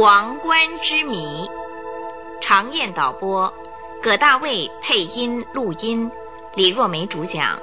王冠之谜，常燕导播，葛大卫配音录音，李若梅主讲。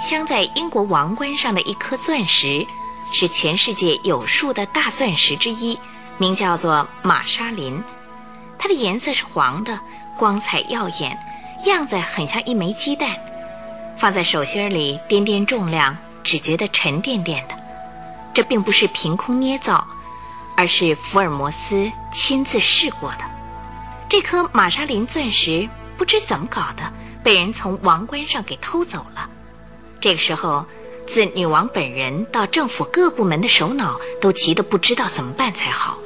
镶在英国王冠上的一颗钻石，是全世界有数的大钻石之一，名叫做玛莎琳。它的颜色是黄的，光彩耀眼，样子很像一枚鸡蛋。放在手心里掂掂重量，只觉得沉甸甸的。这并不是凭空捏造，而是福尔摩斯亲自试过的。这颗玛莎琳钻石不知怎么搞的，被人从王冠上给偷走了。这个时候，自女王本人到政府各部门的首脑都急得不知道怎么办才好。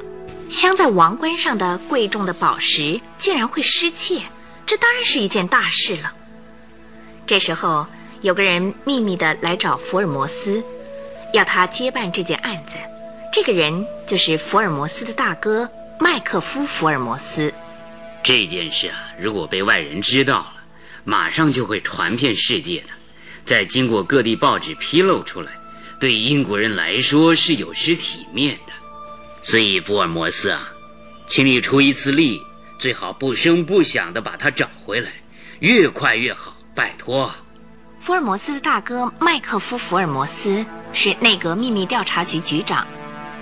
镶在王冠上的贵重的宝石竟然会失窃，这当然是一件大事了。这时候，有个人秘密的来找福尔摩斯，要他接办这件案子。这个人就是福尔摩斯的大哥麦克夫·福尔摩斯。这件事啊，如果被外人知道了，马上就会传遍世界的。再经过各地报纸披露出来，对英国人来说是有失体面的。所以福尔摩斯啊，请你出一次力，最好不声不响的把他找回来，越快越好，拜托。福尔摩斯的大哥麦克夫·福尔摩斯是内阁秘密调查局局长，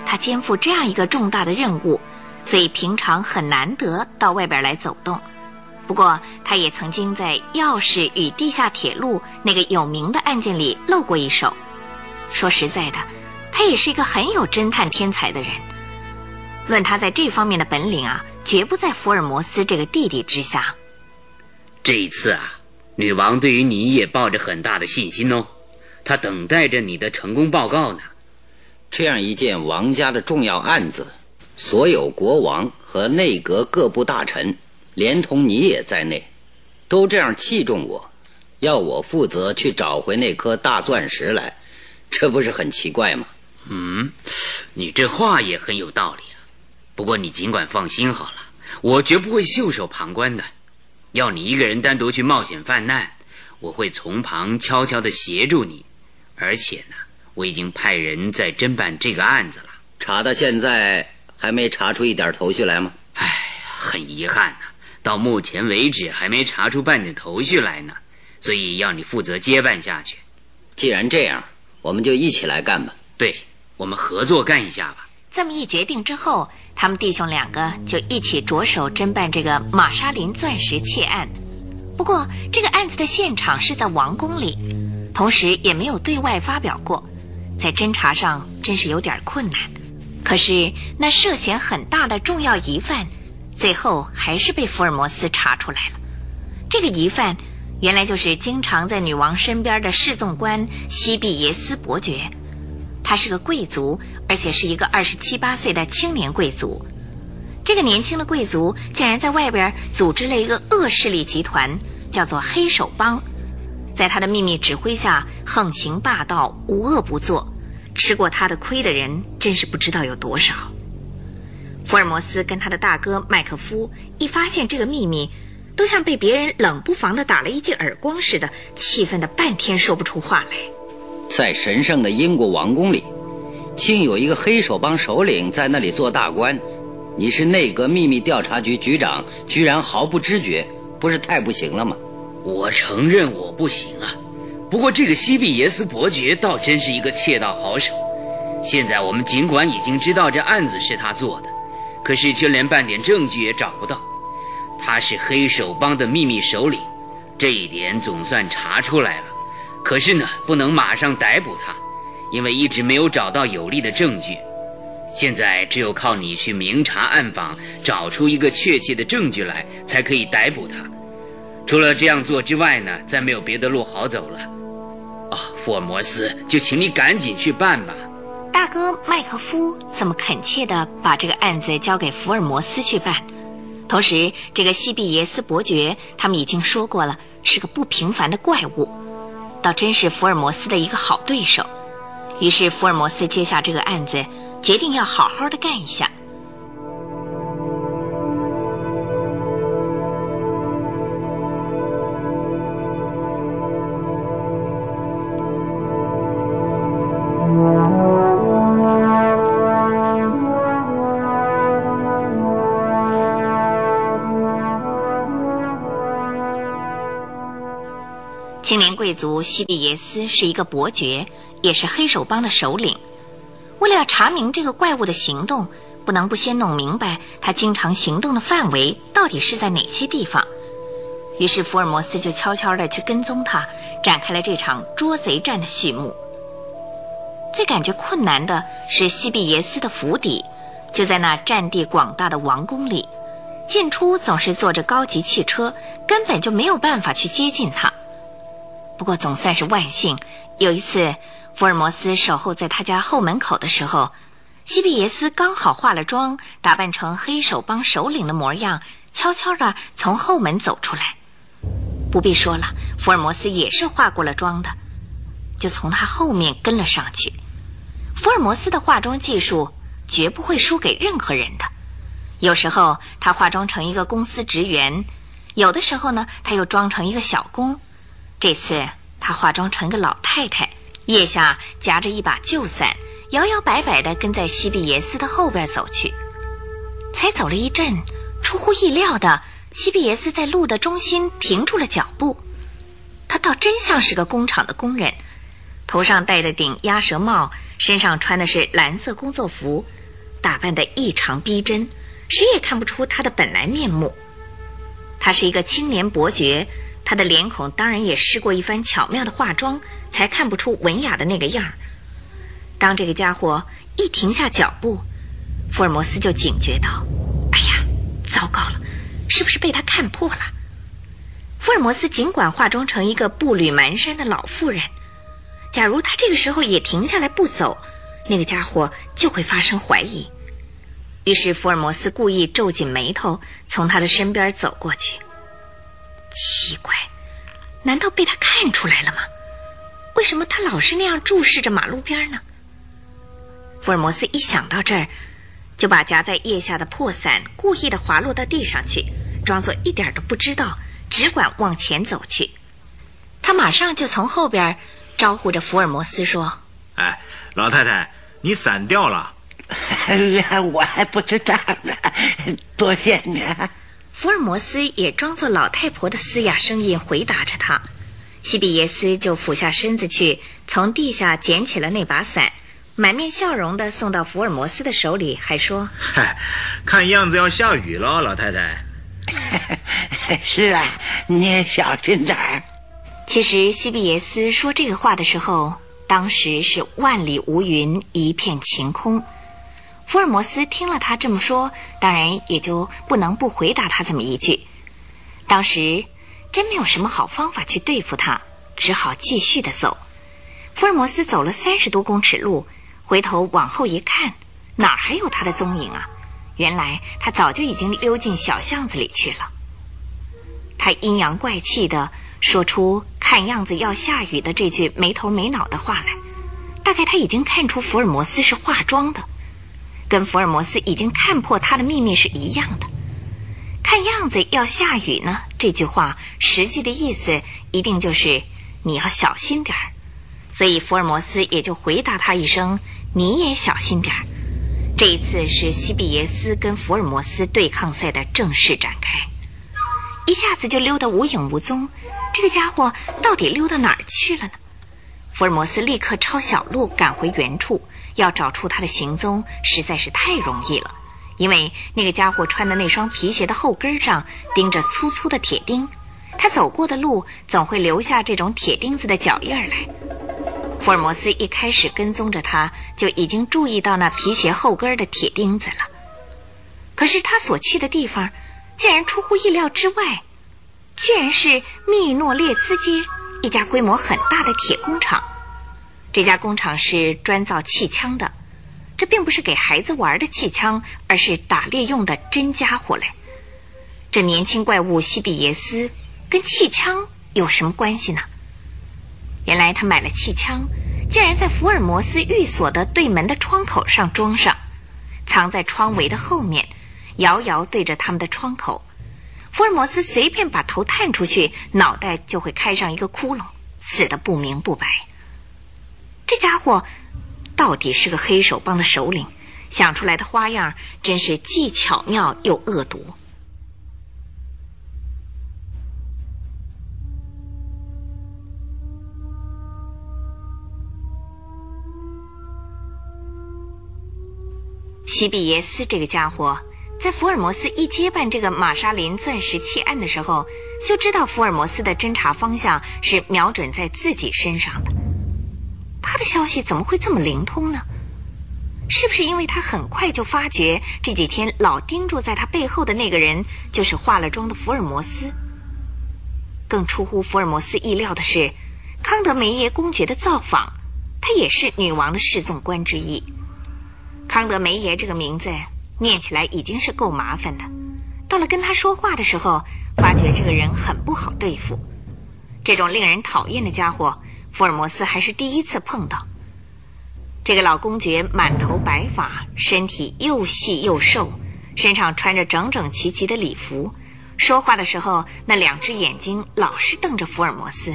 他肩负这样一个重大的任务，所以平常很难得到外边来走动。不过，他也曾经在《钥匙与地下铁路》那个有名的案件里露过一手。说实在的，他也是一个很有侦探天才的人。论他在这方面的本领啊，绝不在福尔摩斯这个弟弟之下。这一次啊，女王对于你也抱着很大的信心哦，她等待着你的成功报告呢。这样一件王家的重要案子，所有国王和内阁各部大臣。连同你也在内，都这样器重我，要我负责去找回那颗大钻石来，这不是很奇怪吗？嗯，你这话也很有道理啊。不过你尽管放心好了，我绝不会袖手旁观的。要你一个人单独去冒险犯难，我会从旁悄悄的协助你。而且呢，我已经派人在侦办这个案子了。查到现在还没查出一点头绪来吗？唉，很遗憾呐。到目前为止还没查出半点头绪来呢，所以要你负责接办下去。既然这样，我们就一起来干吧。对，我们合作干一下吧。这么一决定之后，他们弟兄两个就一起着手侦办这个玛莎琳钻石窃案。不过，这个案子的现场是在王宫里，同时也没有对外发表过，在侦查上真是有点困难。可是，那涉嫌很大的重要疑犯。最后还是被福尔摩斯查出来了。这个疑犯原来就是经常在女王身边的侍纵官西比耶斯伯爵。他是个贵族，而且是一个二十七八岁的青年贵族。这个年轻的贵族竟然在外边组织了一个恶势力集团，叫做黑手帮，在他的秘密指挥下横行霸道，无恶不作。吃过他的亏的人真是不知道有多少。福尔摩斯跟他的大哥麦克夫一发现这个秘密，都像被别人冷不防的打了一记耳光似的，气愤的半天说不出话来。在神圣的英国王宫里，竟有一个黑手帮首领在那里做大官，你是内阁秘密调查局局长，居然毫不知觉，不是太不行了吗？我承认我不行啊，不过这个西比耶斯伯爵倒真是一个窃盗好手。现在我们尽管已经知道这案子是他做的。可是却连半点证据也找不到，他是黑手帮的秘密首领，这一点总算查出来了。可是呢，不能马上逮捕他，因为一直没有找到有力的证据。现在只有靠你去明察暗访，找出一个确切的证据来，才可以逮捕他。除了这样做之外呢，再没有别的路好走了。啊，福尔摩斯，就请你赶紧去办吧。大哥麦克夫这么恳切地把这个案子交给福尔摩斯去办，同时这个西比耶斯伯爵他们已经说过了，是个不平凡的怪物，倒真是福尔摩斯的一个好对手。于是福尔摩斯接下这个案子，决定要好好的干一下。贵族西比耶斯是一个伯爵，也是黑手帮的首领。为了要查明这个怪物的行动，不能不先弄明白他经常行动的范围到底是在哪些地方。于是福尔摩斯就悄悄地去跟踪他，展开了这场捉贼战的序幕。最感觉困难的是西比耶斯的府邸，就在那占地广大的王宫里，进出总是坐着高级汽车，根本就没有办法去接近他。不过总算是万幸，有一次，福尔摩斯守候在他家后门口的时候，西比耶斯刚好化了妆，打扮成黑手帮首领的模样，悄悄地从后门走出来。不必说了，福尔摩斯也是化过了妆的，就从他后面跟了上去。福尔摩斯的化妆技术绝不会输给任何人的。有时候他化妆成一个公司职员，有的时候呢，他又装成一个小工。这次他化妆成个老太太，腋下夹着一把旧伞，摇摇摆摆地跟在西比耶斯的后边走去。才走了一阵，出乎意料的，西比耶斯在路的中心停住了脚步。他倒真像是个工厂的工人，头上戴着顶鸭舌帽，身上穿的是蓝色工作服，打扮得异常逼真，谁也看不出他的本来面目。他是一个青年伯爵。他的脸孔当然也试过一番巧妙的化妆，才看不出文雅的那个样儿。当这个家伙一停下脚步，福尔摩斯就警觉到：“哎呀，糟糕了，是不是被他看破了？”福尔摩斯尽管化妆成一个步履蹒跚的老妇人，假如他这个时候也停下来不走，那个家伙就会发生怀疑。于是福尔摩斯故意皱紧眉头，从他的身边走过去。奇怪，难道被他看出来了吗？为什么他老是那样注视着马路边呢？福尔摩斯一想到这儿，就把夹在腋下的破伞故意的滑落到地上去，装作一点都不知道，只管往前走去。他马上就从后边招呼着福尔摩斯说：“哎，老太太，你伞掉了。我还不知道呢，多谢你。”福尔摩斯也装作老太婆的嘶哑声音回答着他，西比耶斯就俯下身子去，从地下捡起了那把伞，满面笑容的送到福尔摩斯的手里，还说：“嗨，看样子要下雨了，老太太。”是啊，你也小心点儿。其实西比耶斯说这个话的时候，当时是万里无云，一片晴空。福尔摩斯听了他这么说，当然也就不能不回答他这么一句。当时真没有什么好方法去对付他，只好继续的走。福尔摩斯走了三十多公尺路，回头往后一看，哪儿还有他的踪影啊？原来他早就已经溜进小巷子里去了。他阴阳怪气的说出“看样子要下雨”的这句没头没脑的话来，大概他已经看出福尔摩斯是化妆的。跟福尔摩斯已经看破他的秘密是一样的。看样子要下雨呢，这句话实际的意思一定就是你要小心点儿。所以福尔摩斯也就回答他一声：“你也小心点儿。”这一次是西比耶斯跟福尔摩斯对抗赛的正式展开，一下子就溜得无影无踪。这个家伙到底溜到哪儿去了呢？福尔摩斯立刻抄小路赶回原处。要找出他的行踪实在是太容易了，因为那个家伙穿的那双皮鞋的后跟上钉着粗粗的铁钉，他走过的路总会留下这种铁钉子的脚印儿来。福尔摩斯一开始跟踪着他，就已经注意到那皮鞋后跟的铁钉子了。可是他所去的地方，竟然出乎意料之外，居然是密诺列兹街一家规模很大的铁工厂。这家工厂是专造气枪的，这并不是给孩子玩的气枪，而是打猎用的真家伙嘞。这年轻怪物西比耶斯跟气枪有什么关系呢？原来他买了气枪，竟然在福尔摩斯寓所的对门的窗口上装上，藏在窗围的后面，遥遥对着他们的窗口。福尔摩斯随便把头探出去，脑袋就会开上一个窟窿，死得不明不白。这家伙到底是个黑手帮的首领，想出来的花样真是既巧妙又恶毒。西比耶斯这个家伙，在福尔摩斯一接办这个玛莎琳钻石窃案的时候，就知道福尔摩斯的侦查方向是瞄准在自己身上的。他的消息怎么会这么灵通呢？是不是因为他很快就发觉这几天老盯住在他背后的那个人就是化了妆的福尔摩斯？更出乎福尔摩斯意料的是，康德梅耶公爵的造访，他也是女王的侍从官之一。康德梅耶这个名字念起来已经是够麻烦的，到了跟他说话的时候，发觉这个人很不好对付。这种令人讨厌的家伙，福尔摩斯还是第一次碰到。这个老公爵满头白发，身体又细又瘦，身上穿着整整齐齐的礼服，说话的时候那两只眼睛老是瞪着福尔摩斯。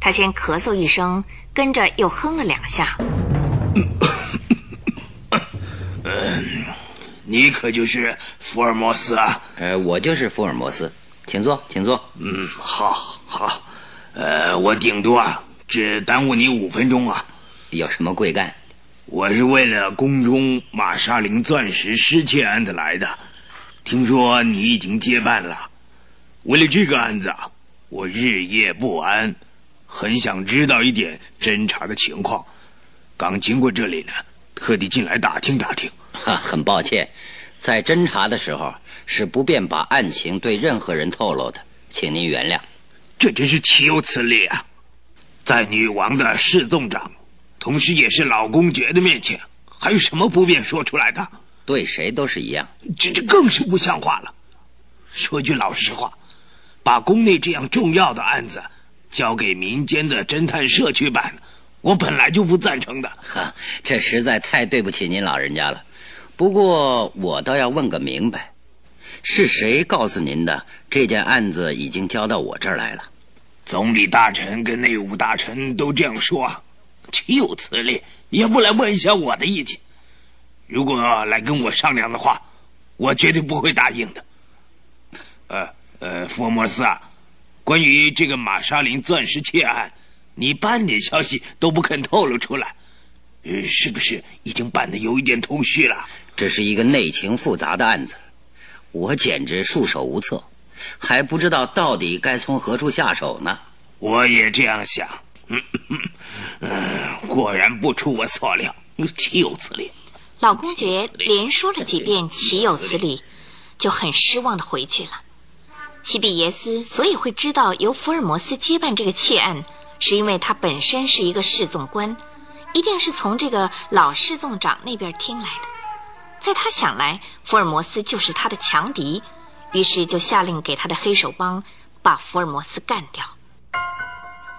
他先咳嗽一声，跟着又哼了两下。嗯，你可就是福尔摩斯啊？呃，我就是福尔摩斯，请坐，请坐。嗯，好，好。呃，我顶多只耽误你五分钟啊。有什么贵干？我是为了宫中玛莎琳钻石失窃案子来的。听说你已经接办了，为了这个案子，我日夜不安，很想知道一点侦查的情况。刚经过这里呢。特地进来打听打听，哈，很抱歉，在侦查的时候是不便把案情对任何人透露的，请您原谅。这真是岂有此理啊！在女王的侍纵长，同时也是老公爵的面前，还有什么不便说出来的？对谁都是一样，这这更是不像话了。说句老实话，把宫内这样重要的案子交给民间的侦探社去办。我本来就不赞成的，哈，这实在太对不起您老人家了。不过我倒要问个明白，是谁告诉您的这件案子已经交到我这儿来了？总理大臣跟内务大臣都这样说，岂有此理！也不来问一下我的意见。如果来跟我商量的话，我绝对不会答应的。呃呃，福尔摩斯啊，关于这个玛莎琳钻石窃案。你半点消息都不肯透露出来，呃，是不是已经办的有一点头绪了？这是一个内情复杂的案子，我简直束手无策，还不知道到底该从何处下手呢。我也这样想，嗯，果然不出我所料，岂有此理！老公爵连说了几遍“岂有此理”，就很失望的回去了。西比耶斯所以会知道由福尔摩斯接办这个窃案。是因为他本身是一个侍从官，一定是从这个老侍从长那边听来的。在他想来，福尔摩斯就是他的强敌，于是就下令给他的黑手帮把福尔摩斯干掉。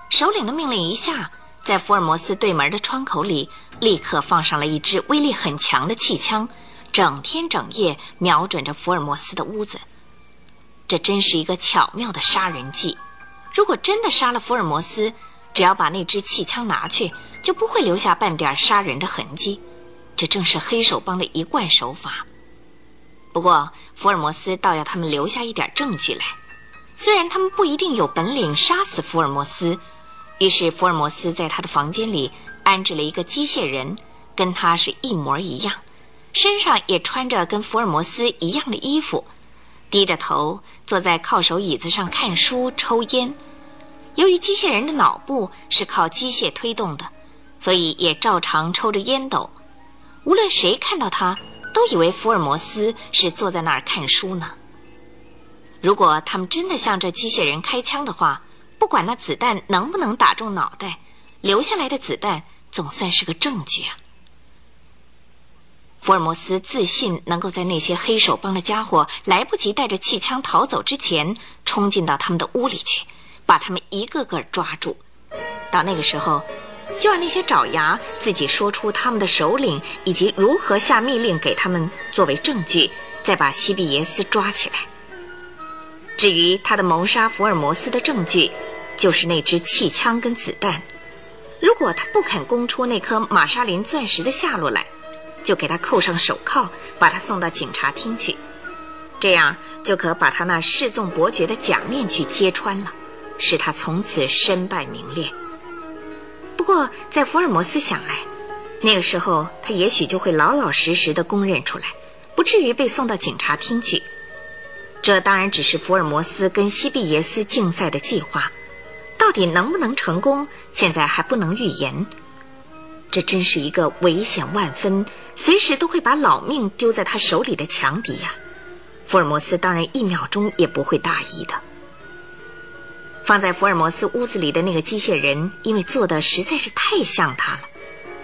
首领的命令一下，在福尔摩斯对门的窗口里立刻放上了一支威力很强的气枪，整天整夜瞄准着福尔摩斯的屋子。这真是一个巧妙的杀人计。如果真的杀了福尔摩斯，只要把那支气枪拿去，就不会留下半点杀人的痕迹。这正是黑手帮的一贯手法。不过，福尔摩斯倒要他们留下一点证据来。虽然他们不一定有本领杀死福尔摩斯，于是福尔摩斯在他的房间里安置了一个机械人，跟他是一模一样，身上也穿着跟福尔摩斯一样的衣服，低着头坐在靠手椅子上看书、抽烟。由于机械人的脑部是靠机械推动的，所以也照常抽着烟斗。无论谁看到他，都以为福尔摩斯是坐在那儿看书呢。如果他们真的向这机械人开枪的话，不管那子弹能不能打中脑袋，留下来的子弹总算是个证据啊。福尔摩斯自信能够在那些黑手帮的家伙来不及带着气枪逃走之前，冲进到他们的屋里去。把他们一个个抓住，到那个时候，就让那些爪牙自己说出他们的首领以及如何下密令给他们作为证据，再把西比耶斯抓起来。至于他的谋杀福尔摩斯的证据，就是那支气枪跟子弹。如果他不肯供出那颗玛莎琳钻石的下落来，就给他扣上手铐，把他送到警察厅去，这样就可把他那示众伯爵的假面具揭穿了，使他从此身败名裂。不过，在福尔摩斯想来，那个时候他也许就会老老实实的供认出来，不至于被送到警察厅去。这当然只是福尔摩斯跟西比耶斯竞赛的计划，到底能不能成功，现在还不能预言。这真是一个危险万分，随时都会把老命丢在他手里的强敌呀！福尔摩斯当然一秒钟也不会大意的。放在福尔摩斯屋子里的那个机械人，因为做的实在是太像他了，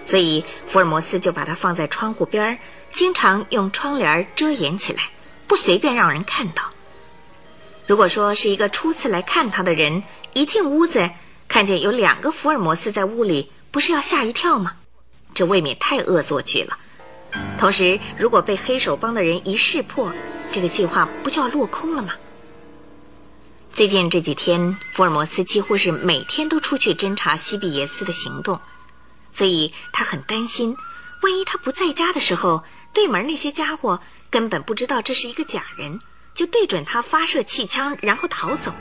所以福尔摩斯就把它放在窗户边儿，经常用窗帘遮掩起来，不随便让人看到。如果说是一个初次来看他的人，一进屋子看见有两个福尔摩斯在屋里，不是要吓一跳吗？这未免太恶作剧了。同时，如果被黑手帮的人一识破，这个计划不就要落空了吗？最近这几天，福尔摩斯几乎是每天都出去侦查西比耶斯的行动，所以他很担心，万一他不在家的时候，对门那些家伙根本不知道这是一个假人，就对准他发射气枪，然后逃走，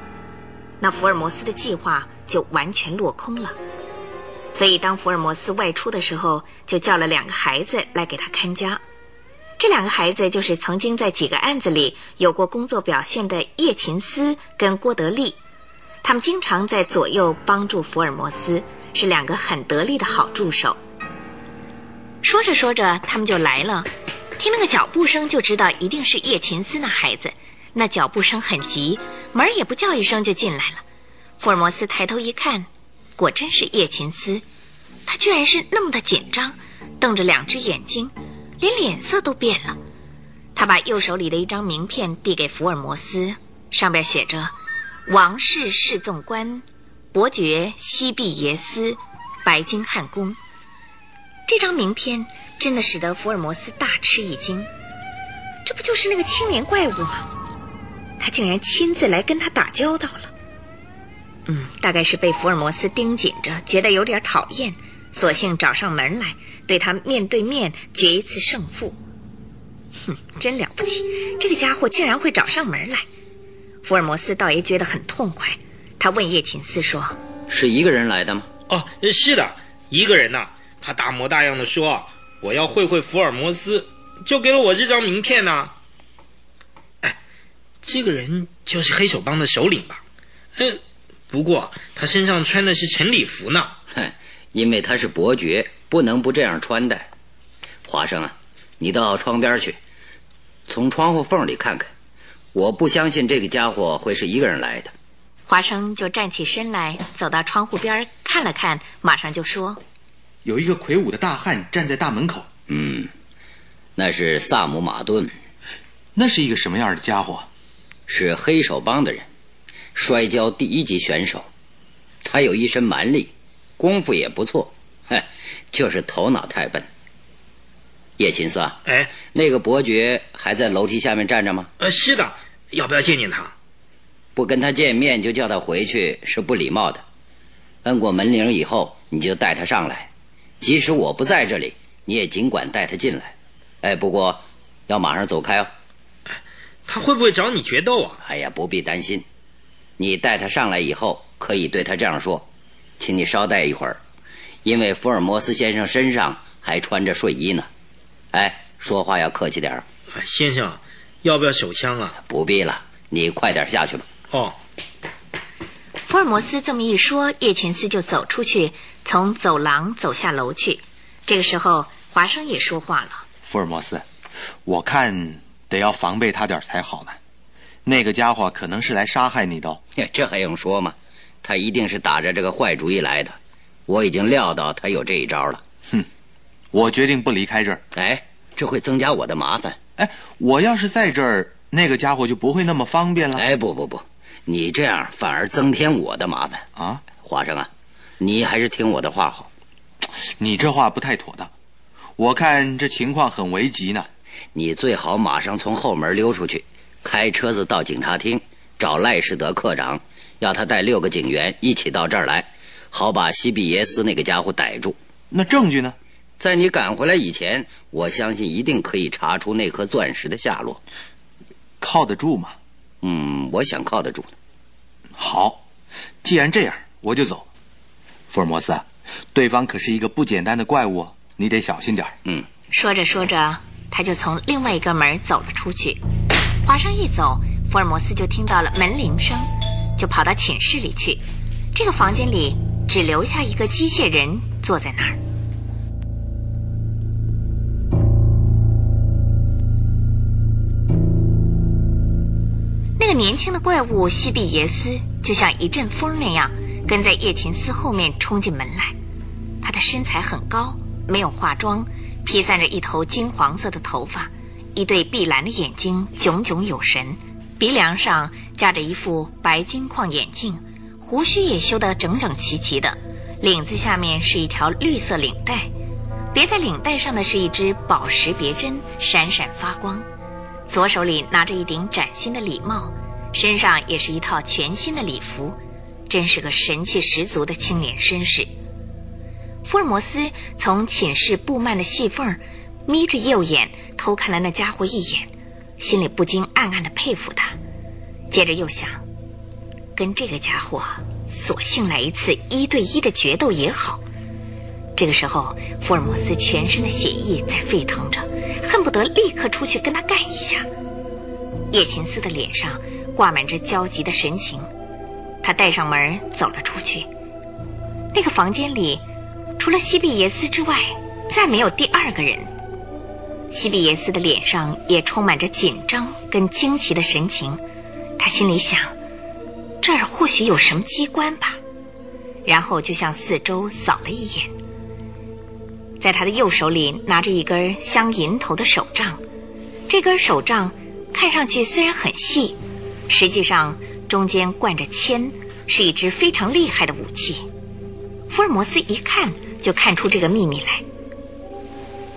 那福尔摩斯的计划就完全落空了。所以，当福尔摩斯外出的时候，就叫了两个孩子来给他看家。这两个孩子就是曾经在几个案子里有过工作表现的叶琴斯跟郭德利，他们经常在左右帮助福尔摩斯，是两个很得力的好助手。说着说着，他们就来了，听那个脚步声就知道一定是叶琴斯那孩子。那脚步声很急，门也不叫一声就进来了。福尔摩斯抬头一看。果真是叶琴斯，他居然是那么的紧张，瞪着两只眼睛，连脸色都变了。他把右手里的一张名片递给福尔摩斯，上边写着“王室侍纵官，伯爵西毕耶斯，白金汉宫”。这张名片真的使得福尔摩斯大吃一惊，这不就是那个青年怪物吗？他竟然亲自来跟他打交道了。嗯，大概是被福尔摩斯盯紧着，觉得有点讨厌，索性找上门来，对他面对面决一次胜负。哼，真了不起，这个家伙竟然会找上门来。福尔摩斯倒也觉得很痛快。他问叶琴斯说：“是一个人来的吗？”“哦，是的，一个人呐。他大模大样的说：‘我要会会福尔摩斯，就给了我这张名片呐。’哎，这个人就是黑手帮的首领吧？嗯。”不过他身上穿的是陈礼服呢。哼，因为他是伯爵，不能不这样穿戴。华生啊，你到窗边去，从窗户缝里看看。我不相信这个家伙会是一个人来的。华生就站起身来，走到窗户边看了看，马上就说：“有一个魁梧的大汉站在大门口。”嗯，那是萨姆马顿。那是一个什么样的家伙？是黑手帮的人。摔跤第一级选手，他有一身蛮力，功夫也不错，哼，就是头脑太笨。叶琴斯，哎，那个伯爵还在楼梯下面站着吗？呃，是的，要不要见见他？不跟他见面就叫他回去是不礼貌的。摁过门铃以后，你就带他上来，即使我不在这里，你也尽管带他进来。哎，不过要马上走开哦。他会不会找你决斗啊？哎呀，不必担心。你带他上来以后，可以对他这样说：“请你稍待一会儿，因为福尔摩斯先生身上还穿着睡衣呢。”哎，说话要客气点儿。先生，要不要手枪啊？不必了，你快点下去吧。哦。福尔摩斯这么一说，叶琴斯就走出去，从走廊走下楼去。这个时候，华生也说话了：“福尔摩斯，我看得要防备他点才好呢。”那个家伙可能是来杀害你的，这还用说吗？他一定是打着这个坏主意来的。我已经料到他有这一招了。哼，我决定不离开这儿。哎，这会增加我的麻烦。哎，我要是在这儿，那个家伙就不会那么方便了。哎，不不不，你这样反而增添我的麻烦啊！华生啊，你还是听我的话好。你这话不太妥当。我看这情况很危急呢。你最好马上从后门溜出去，开车子到警察厅找赖士德科长，要他带六个警员一起到这儿来，好把西比耶斯那个家伙逮住。那证据呢？在你赶回来以前，我相信一定可以查出那颗钻石的下落。靠得住吗？嗯，我想靠得住。好，既然这样，我就走。福尔摩斯，对方可是一个不简单的怪物，你得小心点嗯，说着说着，他就从另外一个门走了出去。华生一走，福尔摩斯就听到了门铃声，就跑到寝室里去。这个房间里只留下一个机械人坐在那儿。那个年轻的怪物西比耶斯就像一阵风那样，跟在叶琴斯后面冲进门来。他的身材很高，没有化妆，披散着一头金黄色的头发，一对碧蓝的眼睛炯炯有神，鼻梁上架着一副白金框眼镜，胡须也修得整整齐齐的，领子下面是一条绿色领带，别在领带上的是一只宝石别针，闪闪发光。左手里拿着一顶崭新的礼帽，身上也是一套全新的礼服，真是个神气十足的青年绅士。福尔摩斯从寝室布幔的细缝眯着右眼偷看了那家伙一眼，心里不禁暗暗的佩服他。接着又想，跟这个家伙索性来一次一对一的决斗也好。这个时候，福尔摩斯全身的血液在沸腾着，恨不得立刻出去跟他干一下。叶琴斯的脸上挂满着焦急的神情，他带上门走了出去。那个房间里，除了西比耶斯之外，再没有第二个人。西比耶斯的脸上也充满着紧张跟惊奇的神情，他心里想：这儿或许有什么机关吧。然后就向四周扫了一眼。在他的右手里拿着一根镶银头的手杖，这根手杖看上去虽然很细，实际上中间贯着铅，是一支非常厉害的武器。福尔摩斯一看就看出这个秘密来。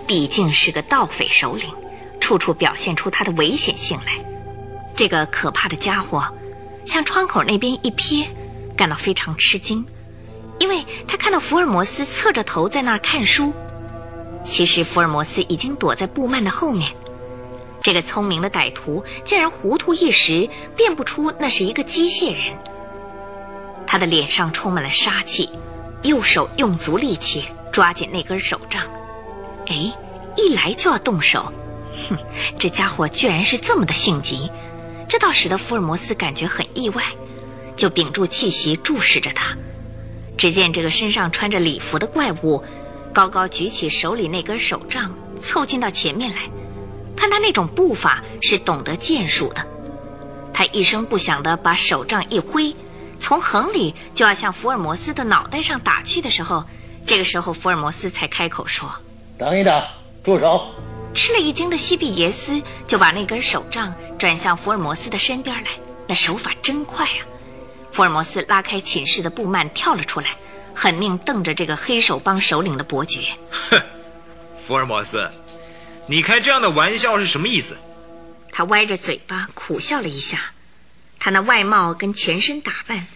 毕竟是个盗匪首领，处处表现出他的危险性来。这个可怕的家伙向窗口那边一瞥，感到非常吃惊，因为他看到福尔摩斯侧着头在那儿看书。其实福尔摩斯已经躲在布曼的后面。这个聪明的歹徒竟然糊涂一时，辨不出那是一个机械人。他的脸上充满了杀气，右手用足力气抓紧那根手杖。哎，一来就要动手，哼，这家伙居然是这么的性急，这倒使得福尔摩斯感觉很意外，就屏住气息注视着他。只见这个身上穿着礼服的怪物。高高举起手里那根手杖，凑近到前面来，看他那种步伐是懂得剑术的。他一声不响地把手杖一挥，从横里就要向福尔摩斯的脑袋上打去的时候，这个时候福尔摩斯才开口说：“等一等，住手！”吃了一惊的西比耶斯就把那根手杖转向福尔摩斯的身边来，那手法真快啊！福尔摩斯拉开寝室的布幔，跳了出来。狠命瞪着这个黑手帮首领的伯爵，哼，福尔摩斯，你开这样的玩笑是什么意思？他歪着嘴巴苦笑了一下，他那外貌跟全身打扮，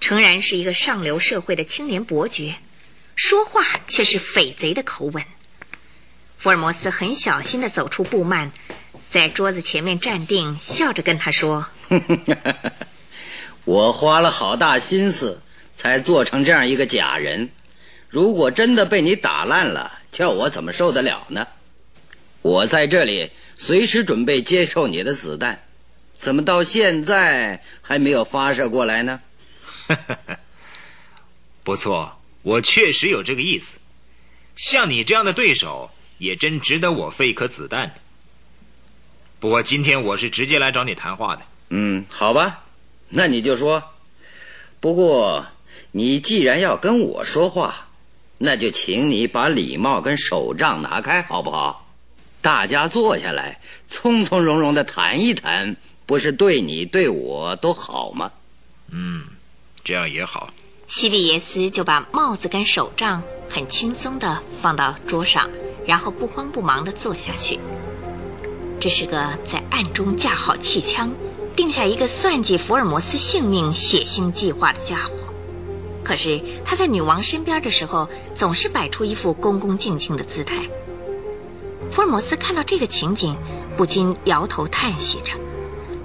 诚然是一个上流社会的青年伯爵，说话却是匪贼的口吻。福尔摩斯很小心地走出布幔，在桌子前面站定，笑着跟他说：“我花了好大心思。”才做成这样一个假人，如果真的被你打烂了，叫我怎么受得了呢？我在这里随时准备接受你的子弹，怎么到现在还没有发射过来呢？不错，我确实有这个意思。像你这样的对手，也真值得我费一颗子弹。不过今天我是直接来找你谈话的。嗯，好吧，那你就说。不过。你既然要跟我说话，那就请你把礼帽跟手杖拿开，好不好？大家坐下来，从从容容的谈一谈，不是对你对我都好吗？嗯，这样也好。西比耶斯就把帽子跟手杖很轻松地放到桌上，然后不慌不忙地坐下去。这是个在暗中架好气枪，定下一个算计福尔摩斯性命血腥计划的家伙。可是他在女王身边的时候，总是摆出一副恭恭敬敬的姿态。福尔摩斯看到这个情景，不禁摇头叹息着：“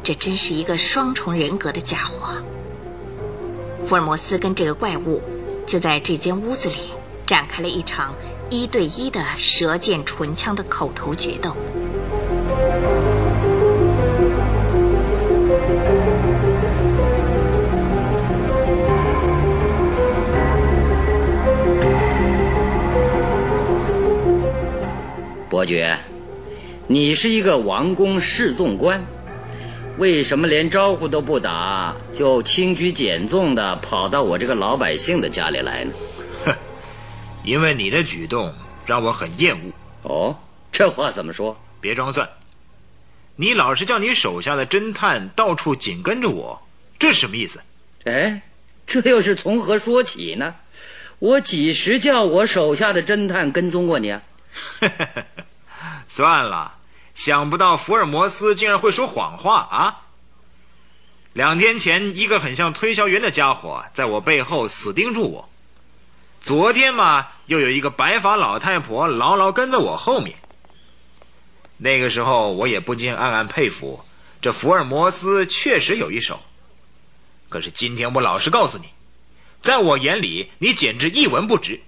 这真是一个双重人格的家伙。”福尔摩斯跟这个怪物就在这间屋子里展开了一场一对一的舌剑唇枪的口头决斗。伯爵，你是一个王公侍纵官，为什么连招呼都不打，就轻举简纵的跑到我这个老百姓的家里来呢？哼，因为你的举动让我很厌恶。哦，这话怎么说？别装蒜。你老是叫你手下的侦探到处紧跟着我，这是什么意思？哎，这又是从何说起呢？我几时叫我手下的侦探跟踪过你啊？算了，想不到福尔摩斯竟然会说谎话啊！两天前，一个很像推销员的家伙在我背后死盯住我；昨天嘛，又有一个白发老太婆牢牢跟在我后面。那个时候，我也不禁暗暗佩服，这福尔摩斯确实有一手。可是今天，我老实告诉你，在我眼里，你简直一文不值。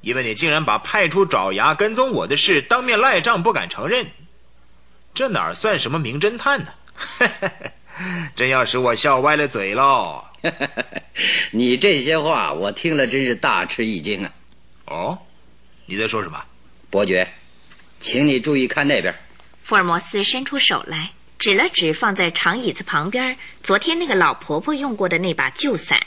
因为你竟然把派出爪牙跟踪我的事当面赖账，不敢承认，这哪算什么名侦探呢？真要使我笑歪了嘴喽！你这些话我听了真是大吃一惊啊！哦，你在说什么？伯爵，请你注意看那边。福尔摩斯伸出手来，指了指放在长椅子旁边，昨天那个老婆婆用过的那把旧伞。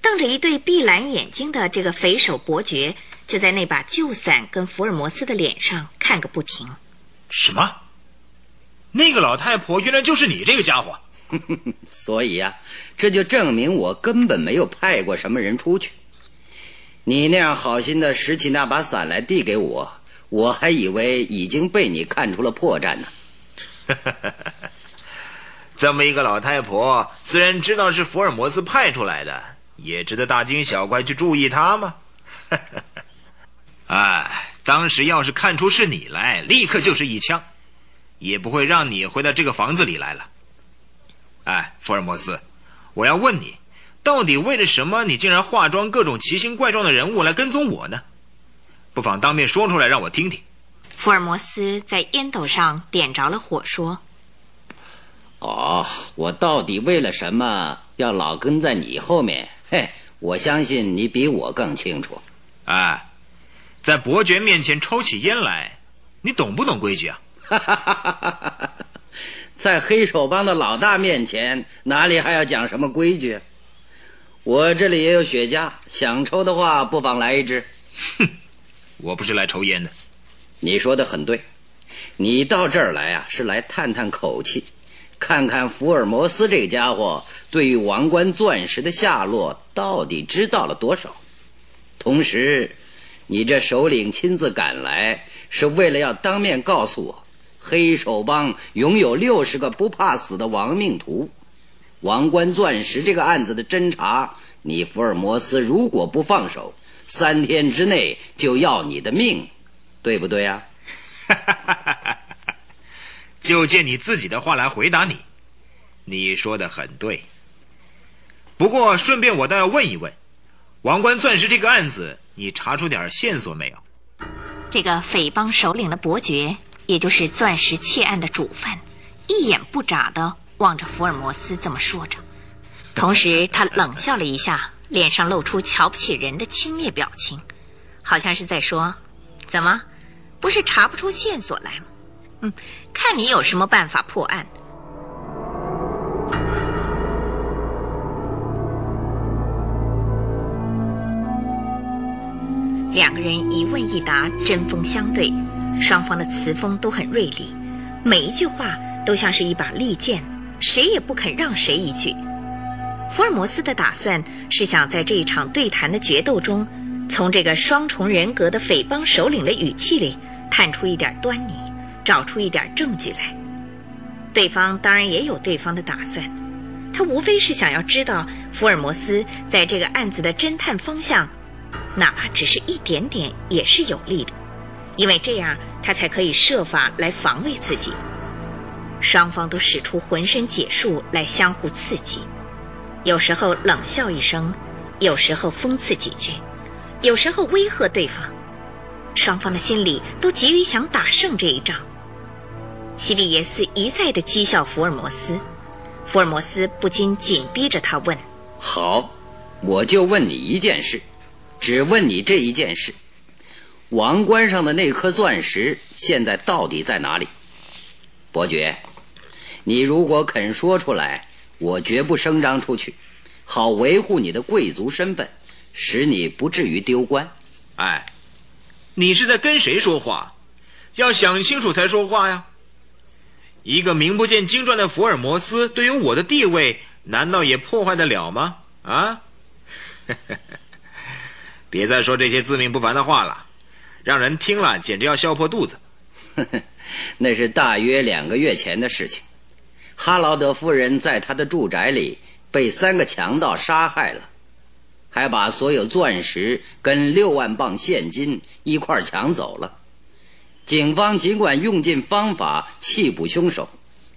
瞪着一对碧蓝眼睛的这个肥手伯爵，就在那把旧伞跟福尔摩斯的脸上看个不停。什么？那个老太婆原来就是你这个家伙？所以呀，这就证明我根本没有派过什么人出去。你那样好心的拾起那把伞来递给我，我还以为已经被你看出了破绽呢。这么一个老太婆，虽然知道是福尔摩斯派出来的。也值得大惊小怪去注意她吗？哎，当时要是看出是你来，立刻就是一枪，也不会让你回到这个房子里来了。哎，福尔摩斯，我要问你，到底为了什么？你竟然化妆各种奇形怪状的人物来跟踪我呢？不妨当面说出来，让我听听。福尔摩斯在烟斗上点着了火，说：“哦，我到底为了什么要老跟在你后面？”嘿，我相信你比我更清楚。哎，在伯爵面前抽起烟来，你懂不懂规矩啊？在黑手帮的老大面前，哪里还要讲什么规矩？我这里也有雪茄，想抽的话，不妨来一支。哼，我不是来抽烟的。你说的很对，你到这儿来啊，是来探探口气。看看福尔摩斯这个家伙对于王冠钻石的下落到底知道了多少？同时，你这首领亲自赶来是为了要当面告诉我，黑手帮拥有六十个不怕死的亡命徒。王冠钻石这个案子的侦查，你福尔摩斯如果不放手，三天之内就要你的命，对不对呀？就借你自己的话来回答你，你说的很对。不过顺便我倒要问一问，王冠钻石这个案子，你查出点线索没有？这个匪帮首领的伯爵，也就是钻石窃案的主犯，一眼不眨的望着福尔摩斯这么说着，同时他冷笑了一下，脸上露出瞧不起人的轻蔑表情，好像是在说：“怎么，不是查不出线索来吗？”嗯，看你有什么办法破案。两个人一问一答，针锋相对，双方的词锋都很锐利，每一句话都像是一把利剑，谁也不肯让谁一句。福尔摩斯的打算是想在这一场对谈的决斗中，从这个双重人格的匪帮首领的语气里探出一点端倪，找出一点证据来。对方当然也有对方的打算，他无非是想要知道福尔摩斯在这个案子的侦探方向，哪怕只是一点点也是有利的，因为这样他才可以设法来防卫自己。双方都使出浑身解数来相互刺激，有时候冷笑一声，有时候讽刺几句，有时候威吓对方。双方的心里都急于想打胜这一仗。西比耶斯一再的讥笑福尔摩斯，福尔摩斯不禁紧逼着他问：“好，我就问你一件事，只问你这一件事：王冠上的那颗钻石现在到底在哪里？”伯爵。你如果肯说出来，我绝不声张出去，好维护你的贵族身份，使你不至于丢官。哎，你是在跟谁说话？要想清楚才说话呀。一个名不见经传的福尔摩斯，对于我的地位，难道也破坏得了吗？啊！别再说这些自命不凡的话了，让人听了简直要笑破肚子。那是大约两个月前的事情。哈劳德夫人在他的住宅里被三个强盗杀害了，还把所有钻石跟六万磅现金一块抢走了。警方尽管用尽方法缉捕凶手，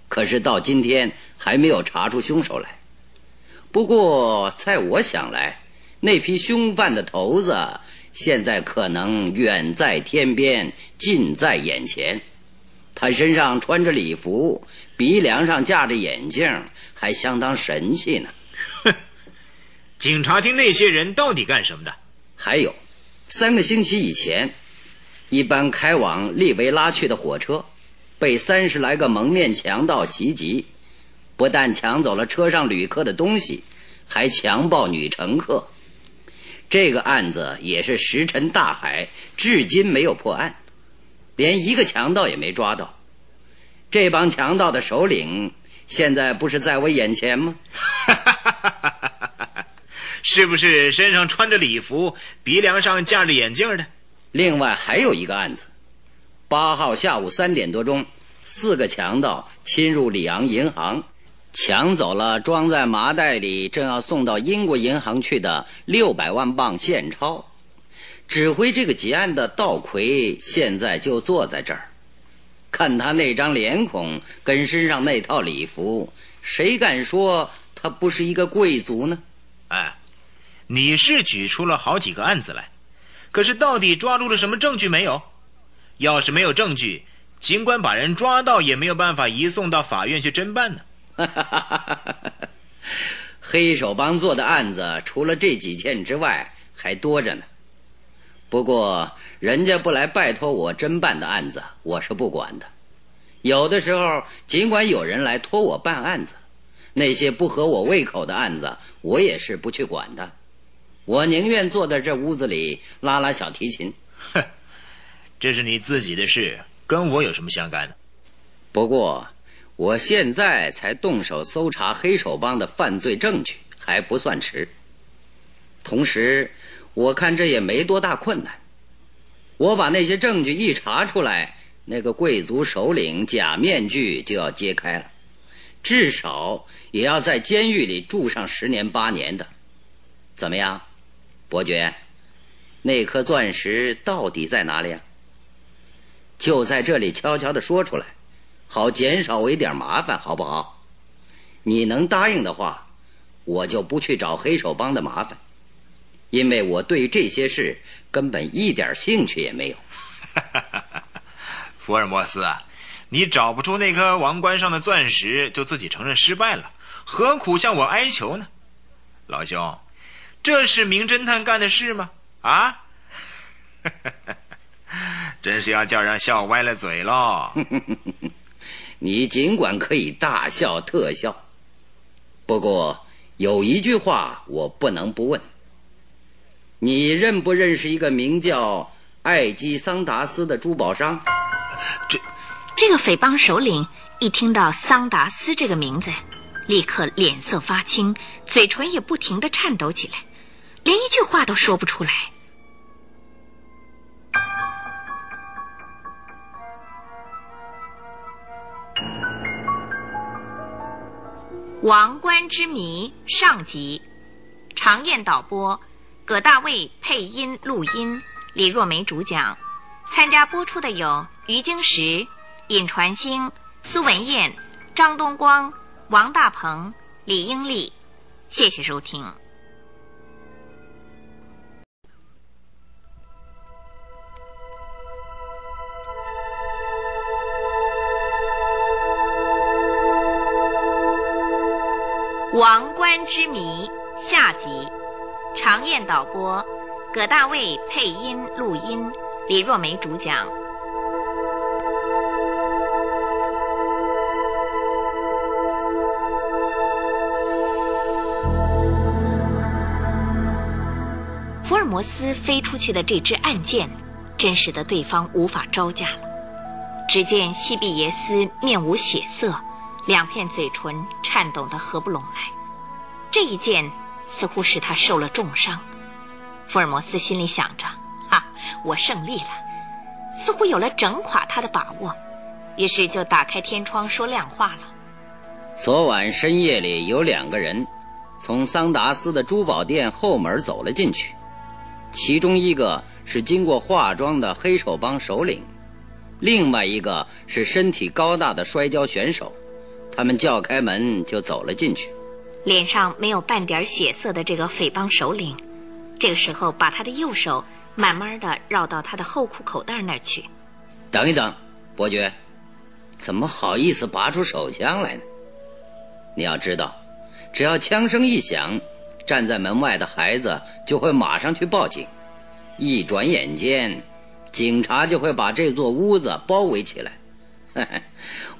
可是到今天还没有查出凶手来。不过，在我想来，那批凶犯的头子现在可能远在天边，近在眼前。他身上穿着礼服。鼻梁上架着眼镜，还相当神气呢。哼，警察厅那些人到底干什么的？还有，三个星期以前，一班开往利维拉去的火车，被三十来个蒙面强盗袭击，不但抢走了车上旅客的东西，还强暴女乘客。这个案子也是石沉大海，至今没有破案，连一个强盗也没抓到。这帮强盗的首领现在不是在我眼前吗？是不是身上穿着礼服，鼻梁上架着眼镜的？另外还有一个案子：八号下午三点多钟，四个强盗侵入里昂银行，抢走了装在麻袋里正要送到英国银行去的六百万镑现钞。指挥这个劫案的道奎现在就坐在这儿。看他那张脸孔跟身上那套礼服，谁敢说他不是一个贵族呢？哎，你是举出了好几个案子来，可是到底抓住了什么证据没有？要是没有证据，尽管把人抓到，也没有办法移送到法院去侦办呢。黑手帮做的案子，除了这几件之外，还多着呢。不过，人家不来拜托我侦办的案子，我是不管的。有的时候，尽管有人来托我办案子，那些不合我胃口的案子，我也是不去管的。我宁愿坐在这屋子里拉拉小提琴。哼，这是你自己的事，跟我有什么相干呢？不过，我现在才动手搜查黑手帮的犯罪证据，还不算迟。同时。我看这也没多大困难，我把那些证据一查出来，那个贵族首领假面具就要揭开了，至少也要在监狱里住上十年八年的。怎么样，伯爵？那颗钻石到底在哪里啊？就在这里悄悄的说出来，好减少我一点麻烦，好不好？你能答应的话，我就不去找黑手帮的麻烦。因为我对这些事根本一点兴趣也没有。福尔摩斯，你找不出那颗王冠上的钻石，就自己承认失败了，何苦向我哀求呢？老兄，这是名侦探干的事吗？啊？真是要叫人笑歪了嘴喽！你尽管可以大笑特笑，不过有一句话我不能不问。你认不认识一个名叫艾基桑达斯的珠宝商？这，这个匪帮首领一听到桑达斯这个名字，立刻脸色发青，嘴唇也不停的颤抖起来，连一句话都说不出来。王冠之谜上集，常燕导播，葛大卫配音录音，李若梅主讲。参加播出的有于晶石、尹传星、苏文燕、张东光、王大鹏、李英丽。谢谢收听。《王冠之谜》下集，常燕导播，葛大卫配音录音，李若梅主讲。福尔摩斯飞出去的这支暗箭，真使得对方无法招架了。只见西比耶斯面无血色。两片嘴唇颤抖得合不拢来，这一剑似乎使他受了重伤。福尔摩斯心里想着：“哈，我胜利了，似乎有了整垮他的把握。”于是就打开天窗说亮话了：“昨晚深夜里有两个人从桑达斯的珠宝店后门走了进去，其中一个是经过化妆的黑手帮首领，另外一个是身体高大的摔跤选手。”他们叫开门就走了进去，脸上没有半点血色的这个匪帮首领，这个时候把他的右手慢慢的绕到他的后裤口袋那儿去。等一等，伯爵，怎么好意思拔出手枪来呢？你要知道，只要枪声一响，站在门外的孩子就会马上去报警，一转眼间，警察就会把这座屋子包围起来。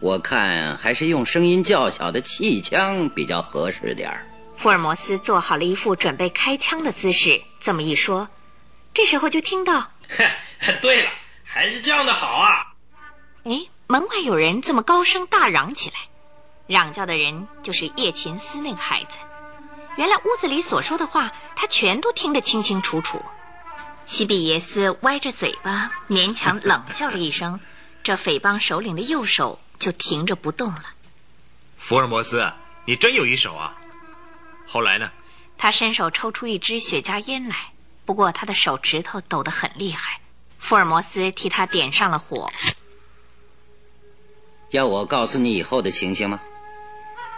我看还是用声音较小的气枪比较合适点儿。福尔摩斯做好了一副准备开枪的姿势，这么一说，这时候就听到：“对了，还是这样的好啊！”哎，门外有人这么高声大嚷起来，嚷叫的人就是叶琴斯那个孩子。原来屋子里所说的话，他全都听得清清楚楚。西比耶斯歪着嘴巴，勉强冷笑了一声，这匪帮首领的右手。就停着不动了。福尔摩斯，你真有一手啊！后来呢？他伸手抽出一支雪茄烟来，不过他的手指头抖得很厉害。福尔摩斯替他点上了火。要我告诉你以后的情形吗？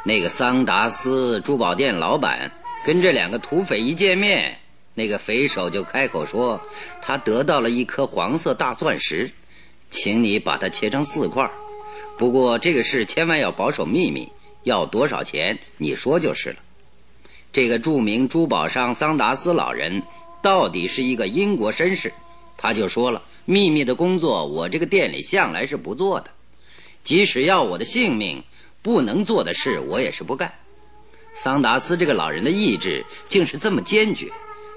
那个桑达斯珠宝店老板跟这两个土匪一见面，那个匪首就开口说，他得到了一颗黄色大钻石，请你把它切成四块。不过这个事千万要保守秘密，要多少钱你说就是了。这个著名珠宝商桑达斯老人到底是一个英国绅士，他就说了，秘密的工作我这个店里向来是不做的，即使要我的性命，不能做的事我也是不干。桑达斯这个老人的意志竟是这么坚决，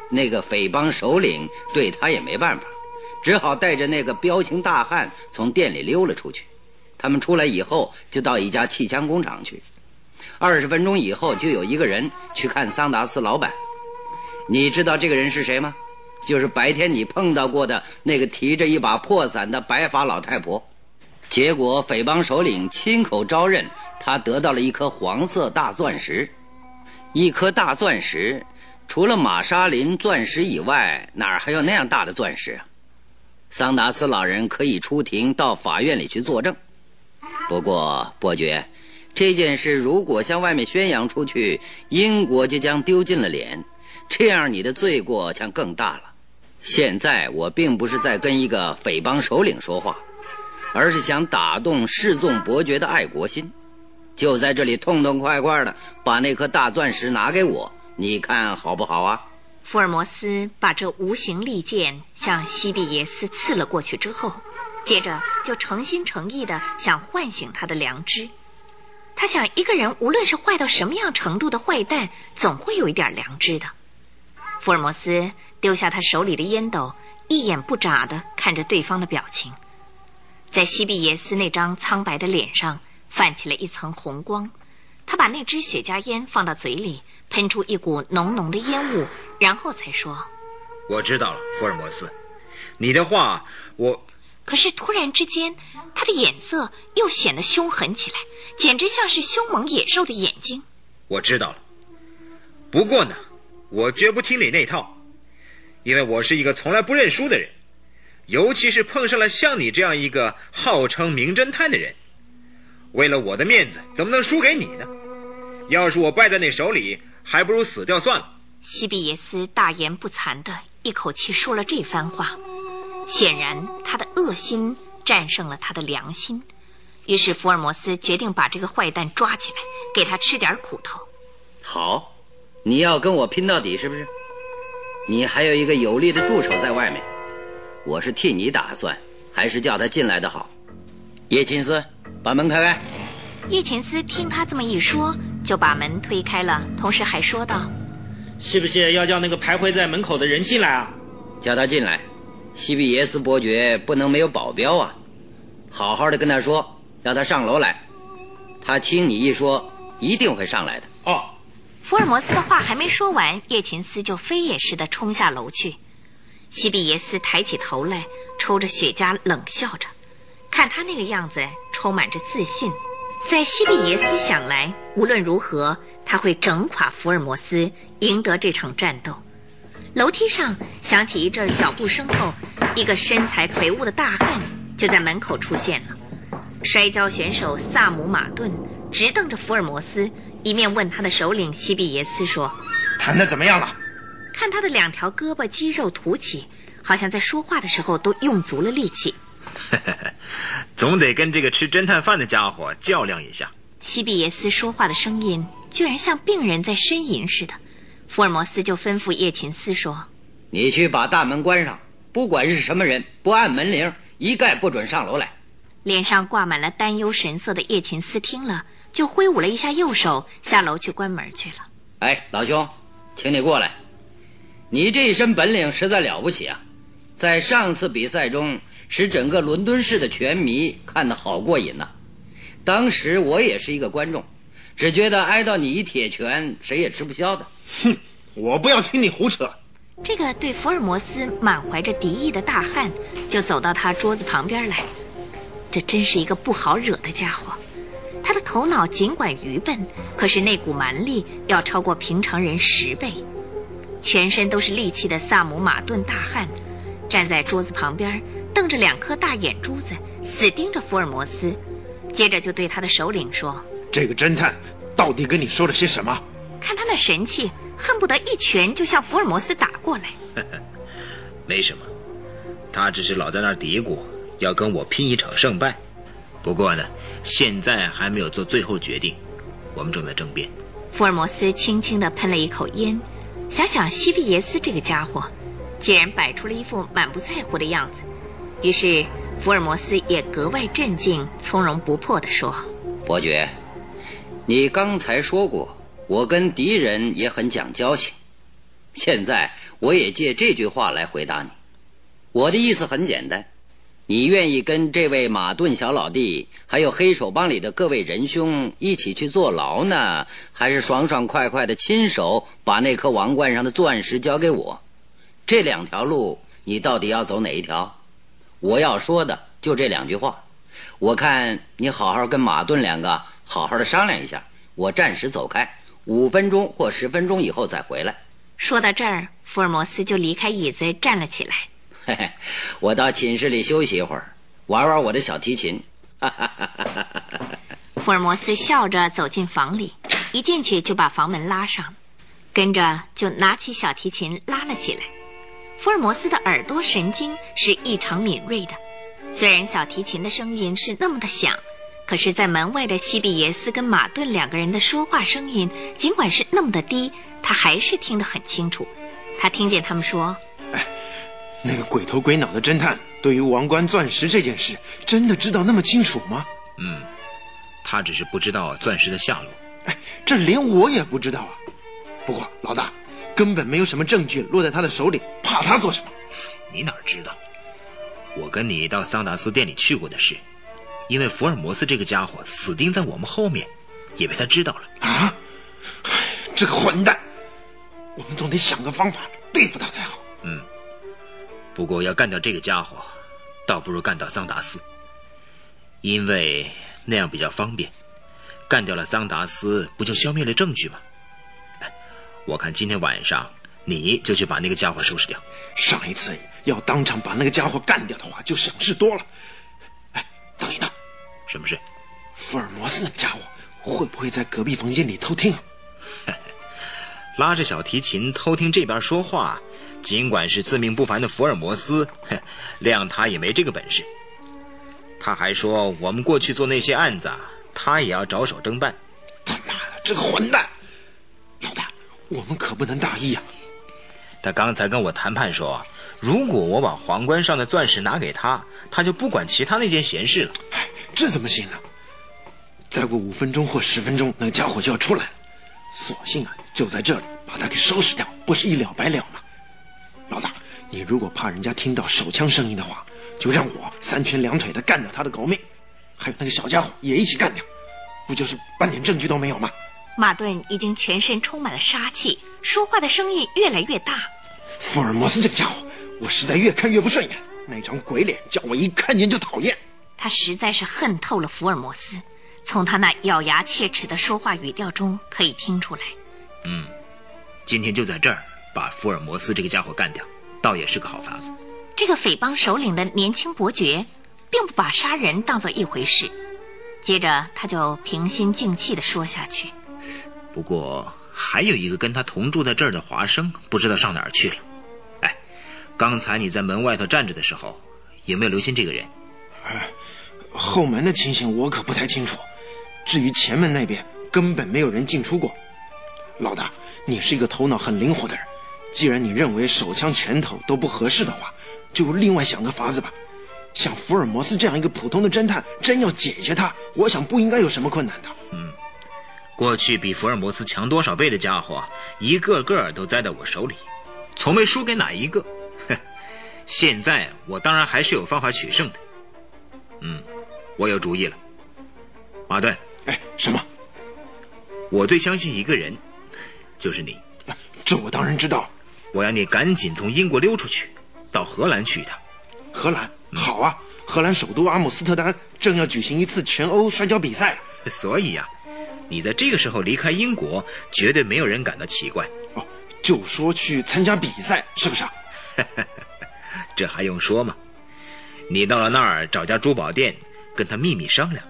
那个匪帮首领对他也没办法，只好带着那个彪形大汉从店里溜了出去。他们出来以后，就到一家气枪工厂去。二十分钟以后，就有一个人去看桑达斯老板。你知道这个人是谁吗？就是白天你碰到过的那个提着一把破伞的白发老太婆。结果匪帮首领亲口招认，他得到了一颗黄色大钻石。一颗大钻石，除了玛莎琳钻石以外，哪儿还有那样大的钻石啊？桑达斯老人可以出庭到法院里去作证。不过，伯爵，这件事如果向外面宣扬出去，英国就将丢尽了脸，这样你的罪过将更大了。现在我并不是在跟一个匪帮首领说话，而是想打动侍纵伯爵的爱国心。就在这里痛痛快快的把那颗大钻石拿给我，你看好不好啊？福尔摩斯把这无形利剑向西比耶斯刺了过去之后。接着就诚心诚意的想唤醒他的良知，他想一个人无论是坏到什么样程度的坏蛋，总会有一点良知的。福尔摩斯丢下他手里的烟斗，一眼不眨的看着对方的表情，在西比耶斯那张苍白的脸上泛起了一层红光，他把那支雪茄烟放到嘴里，喷出一股浓浓的烟雾，然后才说：“我知道了，福尔摩斯，你的话我……”可是突然之间，他的眼色又显得凶狠起来，简直像是凶猛野兽的眼睛。我知道了，不过呢，我绝不听你那套，因为我是一个从来不认输的人，尤其是碰上了像你这样一个号称名侦探的人。为了我的面子，怎么能输给你呢？要是我败在你手里，还不如死掉算了。西比耶斯大言不惭的一口气说了这番话，显然他的恶心战胜了他的良心。于是福尔摩斯决定把这个坏蛋抓起来，给他吃点苦头。好，你要跟我拼到底是不是？你还有一个有力的助手在外面，我是替你打算，还是叫他进来的好？叶琴斯。把门开开。叶琴斯听他这么一说，就把门推开了，同时还说道：“是不是要叫那个徘徊在门口的人进来啊？叫他进来。西比耶斯伯爵不能没有保镖啊！好好的跟他说，让他上楼来。他听你一说，一定会上来的。”哦。福尔摩斯的话还没说完，叶琴斯就飞也似的冲下楼去。西比耶斯抬起头来，抽着雪茄，冷笑着。看他那个样子，充满着自信。在西比耶斯想来，无论如何，他会整垮福尔摩斯，赢得这场战斗。楼梯上响起一阵脚步声后，一个身材魁梧的大汉就在门口出现了。摔跤选手萨姆马顿直瞪着福尔摩斯，一面问他的首领西比耶斯说：“谈的怎么样了？”看他的两条胳膊肌肉凸起，好像在说话的时候都用足了力气。总得跟这个吃侦探饭的家伙较量一下。西比耶斯说话的声音居然像病人在呻吟似的。福尔摩斯就吩咐叶琴斯说：“你去把大门关上，不管是什么人，不按门铃，一概不准上楼来。”脸上挂满了担忧神色的叶琴斯听了，就挥舞了一下右手，下楼去关门去了。哎，老兄，请你过来。你这一身本领实在了不起啊，在上次比赛中。使整个伦敦市的拳迷看得好过瘾呐！当时我也是一个观众，只觉得挨到你一铁拳，谁也吃不消的。哼，我不要听你胡扯！这个对福尔摩斯满怀着敌意的大汉就走到他桌子旁边来。这真是一个不好惹的家伙。他的头脑尽管愚笨，可是那股蛮力要超过平常人十倍。全身都是力气的萨姆马顿大汉站在桌子旁边。瞪着两颗大眼珠子，死盯着福尔摩斯，接着就对他的首领说：“这个侦探到底跟你说了些什么？看他那神气，恨不得一拳就向福尔摩斯打过来。”没什么，他只是老在那儿嘀咕，要跟我拼一场胜败。不过呢，现在还没有做最后决定，我们正在争辩。福尔摩斯轻轻地喷了一口烟，想想西比耶斯这个家伙，竟然摆出了一副满不在乎的样子。于是，福尔摩斯也格外镇静、从容不迫地说：“伯爵，你刚才说过，我跟敌人也很讲交情。现在，我也借这句话来回答你。我的意思很简单：你愿意跟这位马顿小老弟，还有黑手帮里的各位仁兄一起去坐牢呢，还是爽爽快快的亲手把那颗王冠上的钻石交给我？这两条路，你到底要走哪一条？”我要说的就这两句话，我看你好好跟马顿两个好好的商量一下，我暂时走开，五分钟或十分钟以后再回来。说到这儿，福尔摩斯就离开椅子站了起来。嘿嘿，我到寝室里休息一会儿，玩玩我的小提琴。福尔摩斯笑着走进房里，一进去就把房门拉上，跟着就拿起小提琴拉了起来。福尔摩斯的耳朵神经是异常敏锐的，虽然小提琴的声音是那么的响，可是，在门外的西比耶斯跟马顿两个人的说话声音，尽管是那么的低，他还是听得很清楚。他听见他们说：“哎，那个鬼头鬼脑的侦探对于王冠钻石这件事，真的知道那么清楚吗？”“嗯，他只是不知道钻石的下落。”“哎，这连我也不知道啊。不过，老大。”根本没有什么证据落在他的手里，怕他做什么？你哪知道？我跟你到桑达斯店里去过的事，因为福尔摩斯这个家伙死盯在我们后面，也被他知道了。啊！这个混蛋，我们总得想个方法对付他才好。嗯，不过要干掉这个家伙，倒不如干掉桑达斯，因为那样比较方便。干掉了桑达斯，不就消灭了证据吗？哎，我看今天晚上你就去把那个家伙收拾掉。上一次要当场把那个家伙干掉的话，就省事多了。哎，等一等，什么事？福尔摩斯那家伙会不会在隔壁房间里偷听？拉着小提琴偷听这边说话，尽管是自命不凡的福尔摩斯，谅他也没这个本事。他还说，我们过去做那些案子。他也要着手侦办，他妈的，这个混蛋！老大，我们可不能大意啊！他刚才跟我谈判说，如果我把皇冠上的钻石拿给他，他就不管其他那件闲事了。哎，这怎么行呢？再过五分钟或十分钟，那个家伙就要出来了。索性啊，就在这里把他给收拾掉，不是一了百了吗？老大，你如果怕人家听到手枪声音的话，就让我三拳两腿的干掉他的狗命。还有那个小家伙也一起干掉，不就是半点证据都没有吗？马顿已经全身充满了杀气，说话的声音越来越大。福尔摩斯这个家伙，我实在越看越不顺眼，那张鬼脸叫我一看见就讨厌。他实在是恨透了福尔摩斯，从他那咬牙切齿的说话语调中可以听出来。嗯，今天就在这儿把福尔摩斯这个家伙干掉，倒也是个好法子。这个匪帮首领的年轻伯爵。并不把杀人当做一回事，接着他就平心静气地说下去。不过还有一个跟他同住在这儿的华生，不知道上哪儿去了。哎，刚才你在门外头站着的时候，有没有留心这个人？哎，后门的情形我可不太清楚。至于前门那边，根本没有人进出过。老大，你是一个头脑很灵活的人，既然你认为手枪、拳头都不合适的话，就另外想个法子吧。像福尔摩斯这样一个普通的侦探，真要解决他，我想不应该有什么困难的。嗯，过去比福尔摩斯强多少倍的家伙，一个个都栽在我手里，从没输给哪一个。哼 现在我当然还是有方法取胜的。嗯，我有主意了，马顿。哎，什么？我最相信一个人，就是你。这我当然知道。我要你赶紧从英国溜出去，到荷兰去一趟。荷兰。好啊，荷兰首都阿姆斯特丹正要举行一次全欧摔跤比赛，所以呀，你在这个时候离开英国，绝对没有人感到奇怪。哦，就说去参加比赛，是不是？这还用说吗？你到了那儿找家珠宝店，跟他秘密商量，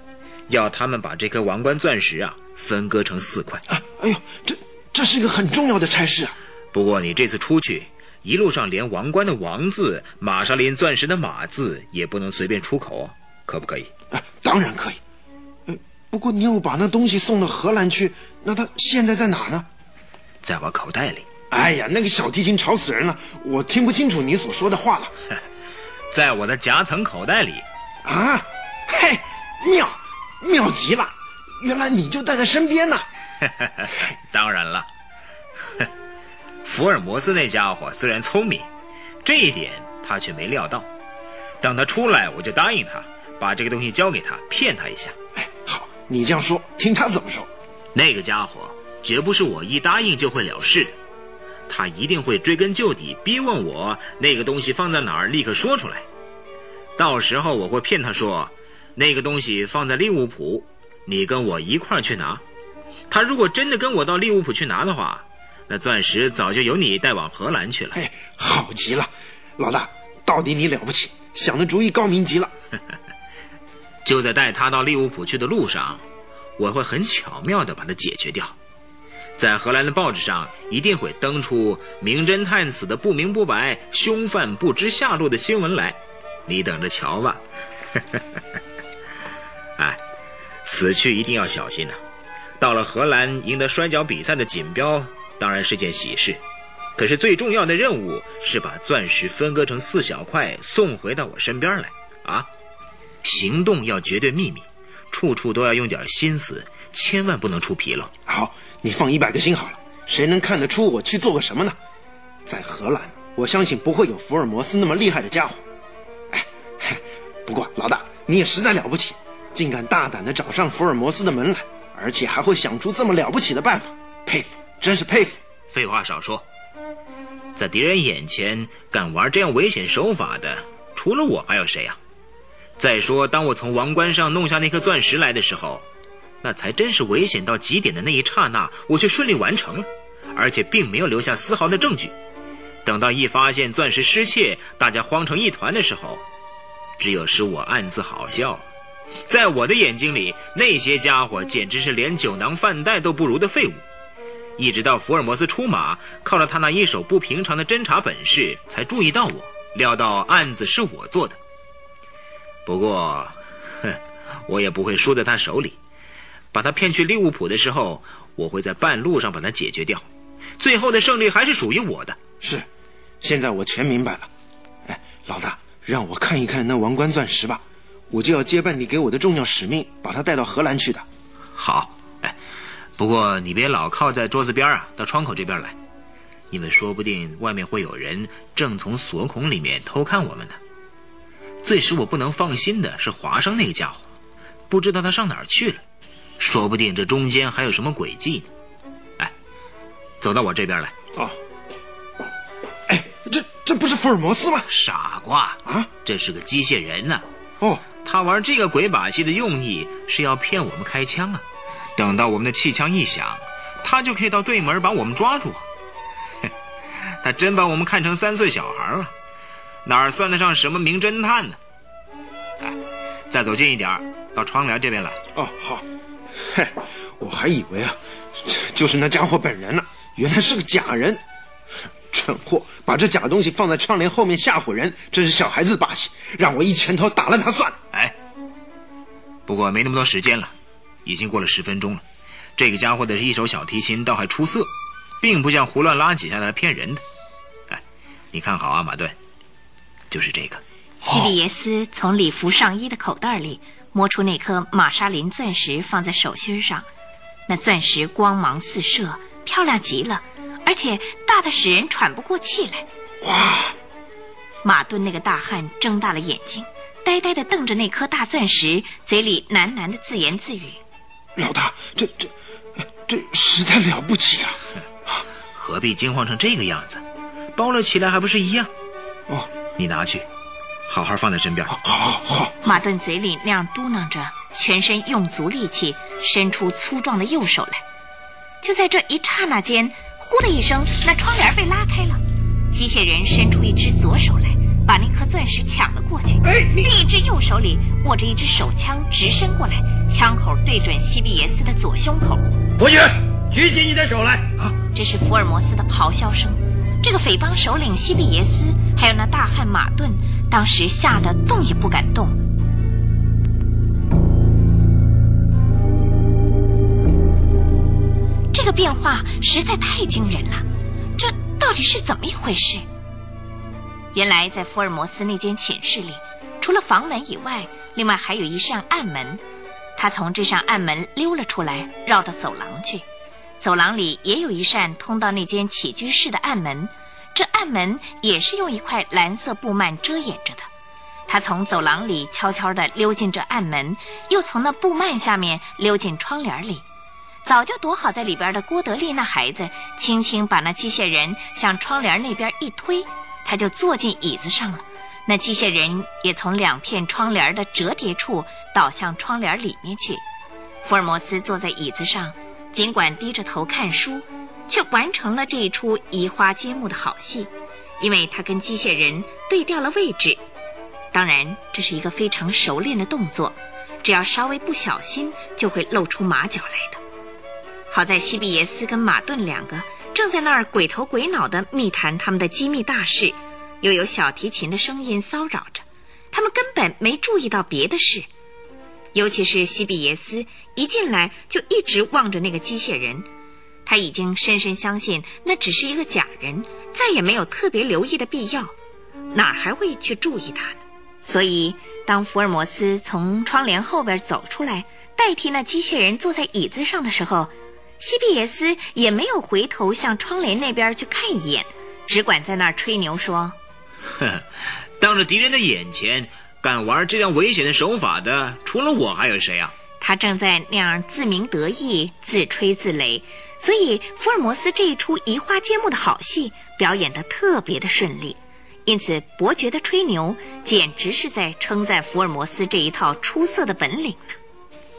要他们把这颗王冠钻石啊分割成四块。啊，哎呦，这这是一个很重要的差事啊。不过你这次出去。一路上连王冠的“王”字、玛莎琳钻石的“玛”字也不能随便出口，可不可以？啊，当然可以。呃，不过你又把那东西送到荷兰去，那它现在在哪呢？在我口袋里。哎呀，那个小提琴吵死人了，我听不清楚你所说的话了。在我的夹层口袋里。啊，嘿，妙，妙极了！原来你就带在身边呢。当然了。福尔摩斯那家伙虽然聪明，这一点他却没料到。等他出来，我就答应他，把这个东西交给他，骗他一下。哎，好，你这样说，听他怎么说。那个家伙绝不是我一答应就会了事的，他一定会追根究底，逼问我那个东西放在哪儿，立刻说出来。到时候我会骗他说，那个东西放在利物浦，你跟我一块儿去拿。他如果真的跟我到利物浦去拿的话。那钻石早就由你带往荷兰去了。哎，好极了，老大，到底你了不起，想的主意高明极了。就在带他到利物浦去的路上，我会很巧妙的把它解决掉。在荷兰的报纸上一定会登出名侦探死的不明不白，凶犯不知下落的新闻来，你等着瞧吧。此去一定要小心呐！到了荷兰，赢得摔跤比赛的锦标。当然是件喜事，可是最重要的任务是把钻石分割成四小块送回到我身边来啊！行动要绝对秘密，处处都要用点心思，千万不能出纰漏。好，你放一百个心好了，谁能看得出我去做个什么呢？在荷兰，我相信不会有福尔摩斯那么厉害的家伙。哎，不过老大你也实在了不起，竟敢大胆的找上福尔摩斯的门来，而且还会想出这么了不起的办法，佩服，真是佩服。废话少说，在敌人眼前敢玩这样危险手法的，除了我还有谁呀？再说，当我从王冠上弄下那颗钻石来的时候，那才真是危险到极点的那一刹那，我却顺利完成了，而且并没有留下丝毫的证据。等到一发现钻石失窃，大家慌成一团的时候，只有使我暗自好笑。在我的眼睛里，那些家伙简直是连酒囊饭袋都不如的废物。一直到福尔摩斯出马，靠了他那一手不平常的侦查本事，才注意到我，料到案子是我做的。不过，哼，我也不会输在他手里。把他骗去利物浦的时候，我会在半路上把他解决掉。最后的胜利还是属于我的。是，现在我全明白了。哎，老大，让我看一看那王冠钻石吧，我就要接办你给我的重要使命，把他带到荷兰去的。好，哎，不过你别老靠在桌子边啊，到窗口这边来，因为说不定外面会有人正从锁孔里面偷看我们呢。最使我不能放心的是华生那个家伙，不知道他上哪儿去了，说不定这中间还有什么诡计呢。哎，走到我这边来。哦。哎，这这不是福尔摩斯吗？傻瓜啊！这是个机械人呢。哦，他玩这个鬼把戏的用意是要骗我们开枪啊。等到我们的气枪一响，他就可以到对门把我们抓住。他真把我们看成三岁小孩了。哪算得上什么名侦探呢？哎，再走近一点到窗帘这边来。哦，好。嘿，我还以为啊，就是那家伙本人呢，原来是个假人。蠢货，把这假东西放在窗帘后面吓唬人，真是小孩子把戏。让我一拳头打烂他算了。哎，不过没那么多时间了，已经过了十分钟了。这个家伙的一手小提琴倒还出色，并不像胡乱拉几下来骗人的。哎，你看好啊，马顿。就是这个，西比耶斯从礼服上衣的口袋里摸出那颗玛莎琳钻石，放在手心上。那钻石光芒四射，漂亮极了，而且大的使人喘不过气来。哇！马顿那个大汉睁大了眼睛，呆呆的瞪着那颗大钻石，嘴里喃喃的自言自语：“老大，这这这实在了不起啊！何必惊慌成这个样子？包了起来还不是一样？哦。”你拿去，好好放在身边。好，好，好。马顿嘴里那样嘟囔着，全身用足力气，伸出粗壮的右手来。就在这一刹那间，呼的一声，那窗帘被拉开了，机械人伸出一只左手来，把那颗钻石抢了过去。哎，另一只右手里握着一支手枪，直伸过来，枪口对准西比耶斯的左胸口。伯爵，举起你的手来！啊，这是福尔摩斯的咆哮声。这个匪帮首领西比耶斯，还有那大汉马顿，当时吓得动也不敢动。变化实在太惊人了，这到底是怎么一回事？原来在福尔摩斯那间寝室里，除了房门以外，另外还有一扇暗门。他从这扇暗门溜了出来，绕到走廊去。走廊里也有一扇通到那间起居室的暗门，这暗门也是用一块蓝色布幔遮掩着的。他从走廊里悄悄地溜进这暗门，又从那布幔下面溜进窗帘里。早就躲好在里边的郭德利那孩子，轻轻把那机械人向窗帘那边一推，他就坐进椅子上了。那机械人也从两片窗帘的折叠处倒向窗帘里面去。福尔摩斯坐在椅子上。尽管低着头看书，却完成了这一出移花接木的好戏，因为他跟机械人对调了位置。当然，这是一个非常熟练的动作，只要稍微不小心，就会露出马脚来的。好在西比耶斯跟马顿两个正在那儿鬼头鬼脑的密谈他们的机密大事，又有小提琴的声音骚扰着，他们根本没注意到别的事。尤其是西比耶斯一进来就一直望着那个机械人，他已经深深相信那只是一个假人，再也没有特别留意的必要，哪还会去注意他呢？所以，当福尔摩斯从窗帘后边走出来，代替那机械人坐在椅子上的时候，西比耶斯也没有回头向窗帘那边去看一眼，只管在那儿吹牛说：“呵，当着敌人的眼前。”敢玩这样危险的手法的，除了我还有谁啊？他正在那样自鸣得意、自吹自擂，所以福尔摩斯这一出移花接木的好戏表演得特别的顺利。因此，伯爵的吹牛简直是在称赞福尔摩斯这一套出色的本领呢。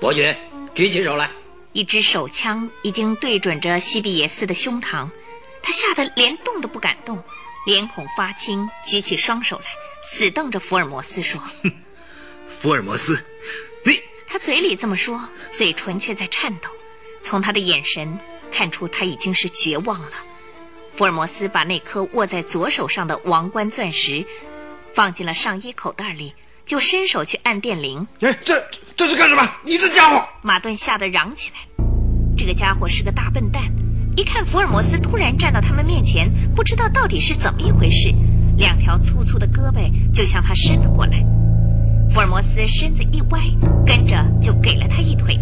伯爵，举起手来。一支手枪已经对准着西比耶斯的胸膛，他吓得连动都不敢动，脸孔发青，举起双手来，死瞪着福尔摩斯说：“哼，福尔摩斯，你……”他嘴里这么说，嘴唇却在颤抖。从他的眼神看出，他已经是绝望了。福尔摩斯把那颗握在左手上的王冠钻石放进了上衣口袋里，就伸手去按电铃。哎，这这是干什么？你这家伙！马顿吓得嚷起来。这个家伙是个大笨蛋，一看福尔摩斯突然站到他们面前，不知道到底是怎么一回事，两条粗粗的胳膊就向他伸了过来。福尔摩斯身子一歪，跟着就给了他一腿。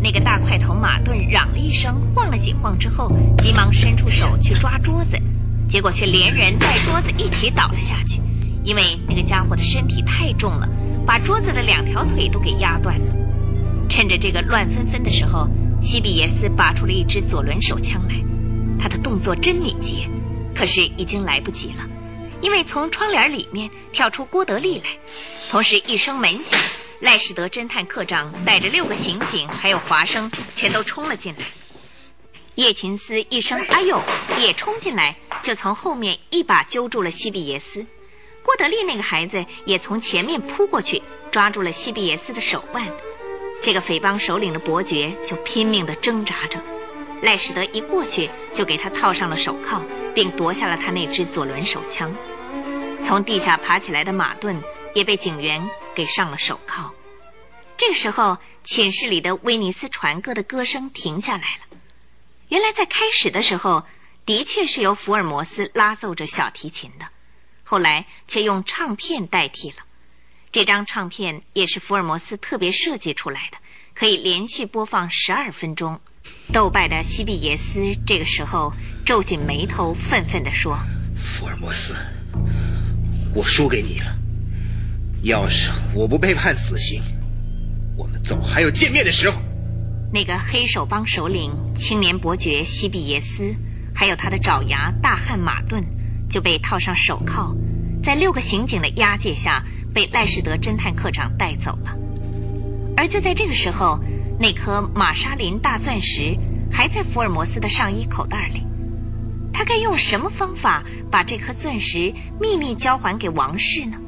那个大块头马顿嚷了一声，晃了几晃之后，急忙伸出手去抓桌子，结果却连人带桌子一起倒了下去。因为那个家伙的身体太重了，把桌子的两条腿都给压断了。趁着这个乱纷纷的时候，西比耶斯拔出了一支左轮手枪来，他的动作真敏捷，可是已经来不及了。因为从窗帘里面跳出郭德利来，同时一声门响，赖士德侦探课长带着六个刑警还有华生全都冲了进来。叶琴斯一声“哎呦”也冲进来，就从后面一把揪住了西比耶斯。郭德利那个孩子也从前面扑过去，抓住了西比耶斯的手腕。这个匪帮首领的伯爵就拼命地挣扎着。赖史德一过去就给他套上了手铐，并夺下了他那支左轮手枪。从地下爬起来的马顿也被警员给上了手铐。这个时候，寝室里的威尼斯船歌的歌声停下来了。原来在开始的时候，的确是由福尔摩斯拉奏着小提琴的，后来却用唱片代替了。这张唱片也是福尔摩斯特别设计出来的，可以连续播放十二分钟。斗败的西比耶斯这个时候皱紧眉头，愤愤地说：“福尔摩斯。”我输给你了。要是我不被判死刑，我们总还有见面的时候。那个黑手帮首领青年伯爵西比耶斯，还有他的爪牙大汉马顿，就被套上手铐，在六个刑警的押解下，被赖士德侦探课长带走了。而就在这个时候，那颗玛莎琳大钻石还在福尔摩斯的上衣口袋里。他该用什么方法把这颗钻石秘密交还给王室呢？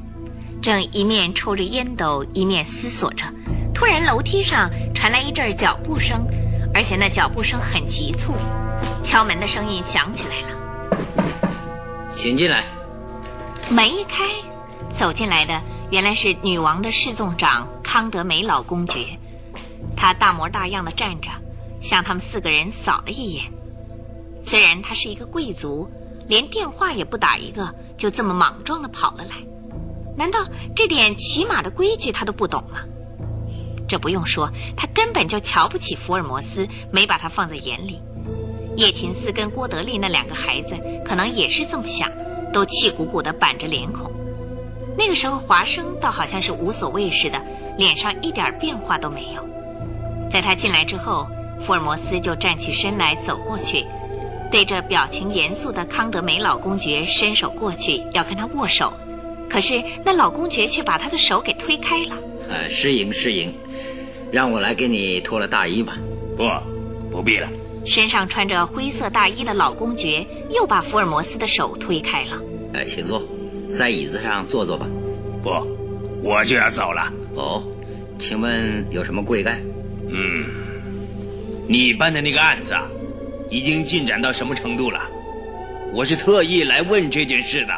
正一面抽着烟斗，一面思索着，突然楼梯上传来一阵脚步声，而且那脚步声很急促。敲门的声音响起来了，请进来。门一开，走进来的原来是女王的侍从长康德梅老公爵。他大模大样的站着，向他们四个人扫了一眼。虽然他是一个贵族，连电话也不打一个，就这么莽撞的跑了来。难道这点起码的规矩他都不懂吗？这不用说，他根本就瞧不起福尔摩斯，没把他放在眼里。叶琴斯跟郭德利那两个孩子可能也是这么想，都气鼓鼓的板着脸孔。那个时候，华生倒好像是无所谓似的，脸上一点变化都没有。在他进来之后，福尔摩斯就站起身来，走过去。对着表情严肃的康德梅老公爵伸手过去，要跟他握手，可是那老公爵却把他的手给推开了。呃，失迎失迎，让我来给你脱了大衣吧。不，不必了。身上穿着灰色大衣的老公爵又把福尔摩斯的手推开了。呃，请坐，在椅子上坐坐吧。不，我就要走了。哦，请问有什么贵干？嗯，你办的那个案子。啊。已经进展到什么程度了？我是特意来问这件事的。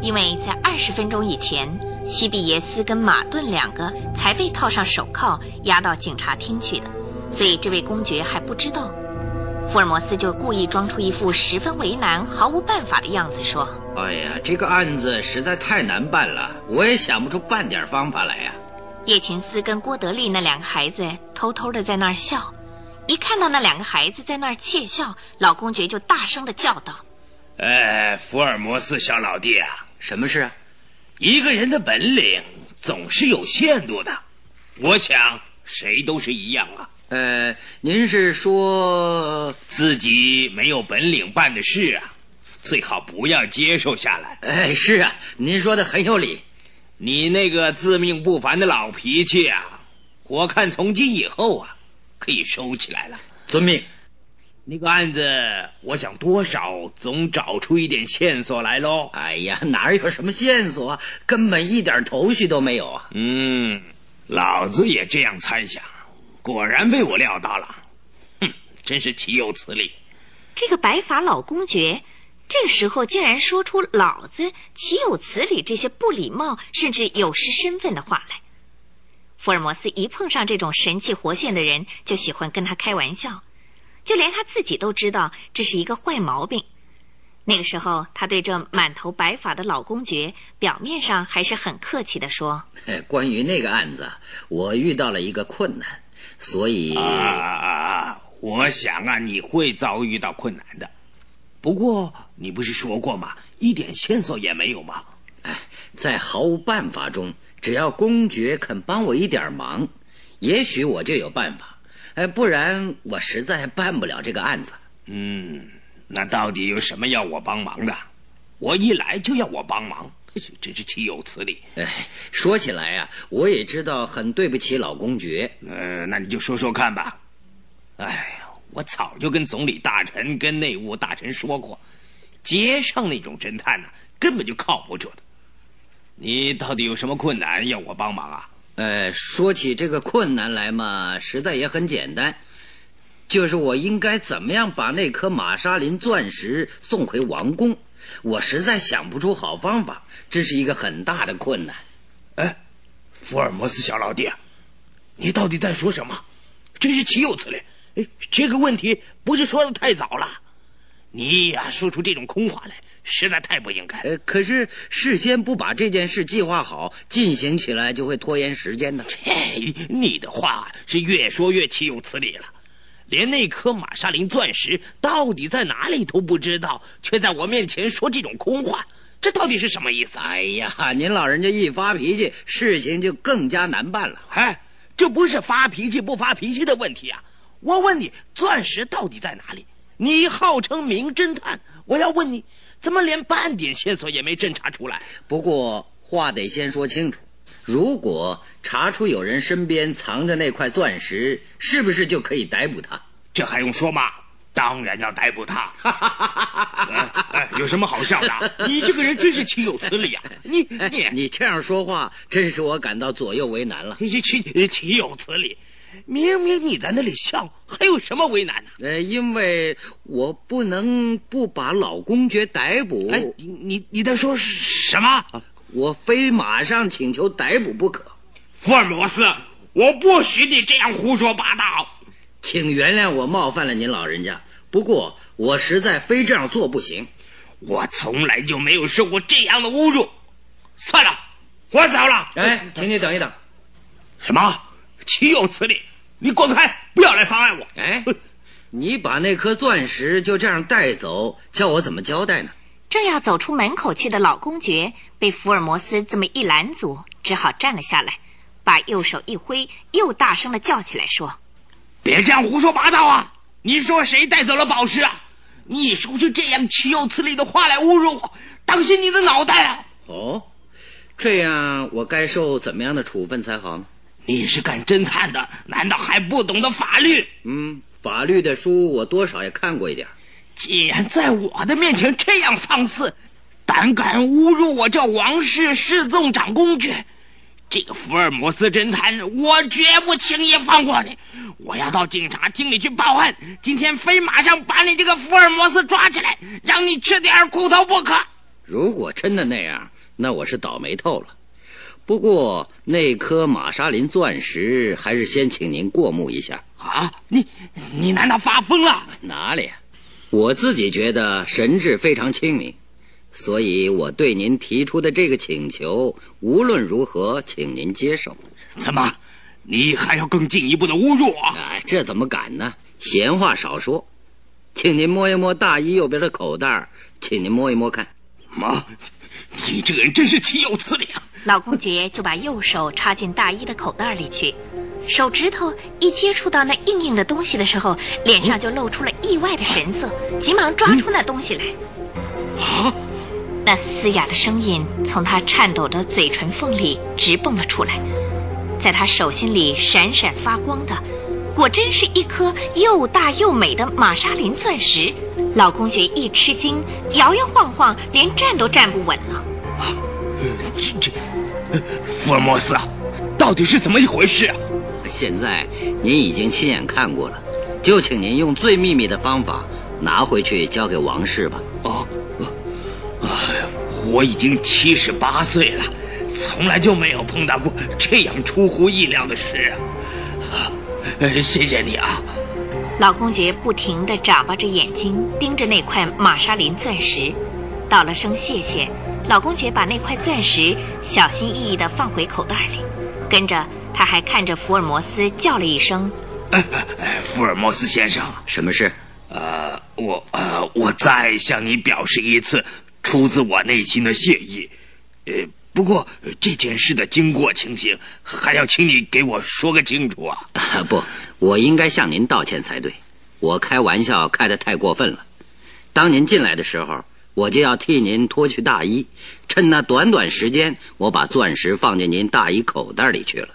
因为在二十分钟以前，西比耶斯跟马顿两个才被套上手铐押到警察厅去的，所以这位公爵还不知道。福尔摩斯就故意装出一副十分为难、毫无办法的样子，说：“哎呀，这个案子实在太难办了，我也想不出半点方法来呀。”叶琴斯跟郭德利那两个孩子偷偷的在那儿笑。一看到那两个孩子在那儿窃笑，老公爵就大声的叫道：“哎，福尔摩斯小老弟啊，什么事啊？一个人的本领总是有限度的。我想谁都是一样啊。呃，您是说自己没有本领办的事啊，最好不要接受下来。哎，是啊，您说的很有理。你那个自命不凡的老脾气啊，我看从今以后啊，可以收起来了。遵命。那个案子，我想多少总找出一点线索来喽。哎呀，哪有什么线索啊，根本一点头绪都没有啊。嗯，老子也这样猜想，果然被我料到了。哼，真是岂有此理！这个白发老公爵，这个时候竟然说出“老子岂有此理”这些不礼貌甚至有失身份的话来。福尔摩斯一碰上这种神气活现的人，就喜欢跟他开玩笑。就连他自己都知道这是一个坏毛病。那个时候，他对这满头白发的老公爵，表面上还是很客气的说：“ 关于那个案子，我遇到了一个困难，所以……啊，我想啊，你会遭遇到困难的。不过，你不是说过吗？一点线索也没有吗？哎，在毫无办法中，只要公爵肯帮我一点忙，也许我就有办法。”哎，不然我实在办不了这个案子。嗯，那到底有什么要我帮忙的？我一来就要我帮忙，真是岂有此理！哎，说起来呀，我也知道很对不起老公爵。呃，那你就说说看吧。哎呀，我早就跟总理大臣、跟内务大臣说过，街上那种侦探呢，根本就靠不住的。你到底有什么困难要我帮忙啊？呃，说起这个困难来嘛，实在也很简单，就是我应该怎么样把那颗玛莎琳钻石送回王宫？我实在想不出好方法，这是一个很大的困难。哎，福尔摩斯小老弟，你到底在说什么？真是岂有此理！哎，这个问题不是说的太早了？你呀，说出这种空话来。实在太不应该。呃，可是事先不把这件事计划好，进行起来就会拖延时间呢。切，你的话是越说越岂有此理了。连那颗玛莎琳钻石到底在哪里都不知道，却在我面前说这种空话，这到底是什么意思？哎呀，您老人家一发脾气，事情就更加难办了。哎，这不是发脾气不发脾气的问题啊！我问你，钻石到底在哪里？你号称名侦探，我要问你。怎么连半点线索也没侦查出来？不过话得先说清楚，如果查出有人身边藏着那块钻石，是不是就可以逮捕他？这还用说吗？当然要逮捕他。哎，有什么好笑的？你这个人真是岂有此理啊！你你你这样说话，真是我感到左右为难了。岂岂有此理！明明你在那里笑，还有什么为难呢？呃，因为我不能不把老公爵逮捕。哎，你你你在说什么？我非马上请求逮捕不可。福尔摩斯，我不许你这样胡说八道。请原谅我冒犯了您老人家，不过我实在非这样做不行。我从来就没有受过这样的侮辱。算了，我走了。哎，请你等一等。什么？岂有此理！你滚开，不要来妨碍我！哎，你把那颗钻石就这样带走，叫我怎么交代呢？正要走出门口去的老公爵被福尔摩斯这么一拦阻，只好站了下来，把右手一挥，又大声的叫起来说：“别这样胡说八道啊！你说谁带走了宝石啊？你说出这样岂有此理的话来侮辱我，当心你的脑袋啊！”哦，这样我该受怎么样的处分才好呢？你是干侦探的，难道还不懂得法律？嗯，法律的书我多少也看过一点。既然在我的面前这样放肆，胆敢侮辱我这王室侍纵长公爵，这个福尔摩斯侦探，我绝不轻易放过你！我要到警察厅里去报案，今天非马上把你这个福尔摩斯抓起来，让你吃点苦头不可。如果真的那样，那我是倒霉透了。不过那颗玛莎琳钻石，还是先请您过目一下啊！你你难道发疯了？哪里？我自己觉得神智非常清明，所以我对您提出的这个请求，无论如何，请您接受。怎么，你还要更进一步的侮辱我？哎，这怎么敢呢？闲话少说，请您摸一摸大衣右边的口袋，请您摸一摸看。妈，你这个人真是岂有此理啊！老公爵就把右手插进大衣的口袋里去，手指头一接触到那硬硬的东西的时候，脸上就露出了意外的神色，急忙抓出那东西来。啊！那嘶哑的声音从他颤抖的嘴唇缝里直蹦了出来，在他手心里闪闪发光的，果真是一颗又大又美的玛莎琳钻石。老公爵一吃惊，摇摇晃晃，连站都站不稳了。啊，这这，福尔摩斯啊，到底是怎么一回事啊？现在您已经亲眼看过了，就请您用最秘密的方法拿回去交给王氏吧。哦，哎，我已经七十八岁了，从来就没有碰到过这样出乎意料的事啊！谢谢你啊。老公爵不停地眨巴着眼睛盯着那块玛莎琳钻石，道了声谢谢。老公爵把那块钻石小心翼翼地放回口袋里，跟着他还看着福尔摩斯叫了一声：“福尔摩斯先生，什么事？呃，我呃，我再向你表示一次出自我内心的谢意。呃，不过这件事的经过情形还要请你给我说个清楚啊！不。”我应该向您道歉才对，我开玩笑开得太过分了。当您进来的时候，我就要替您脱去大衣，趁那短短时间，我把钻石放进您大衣口袋里去了。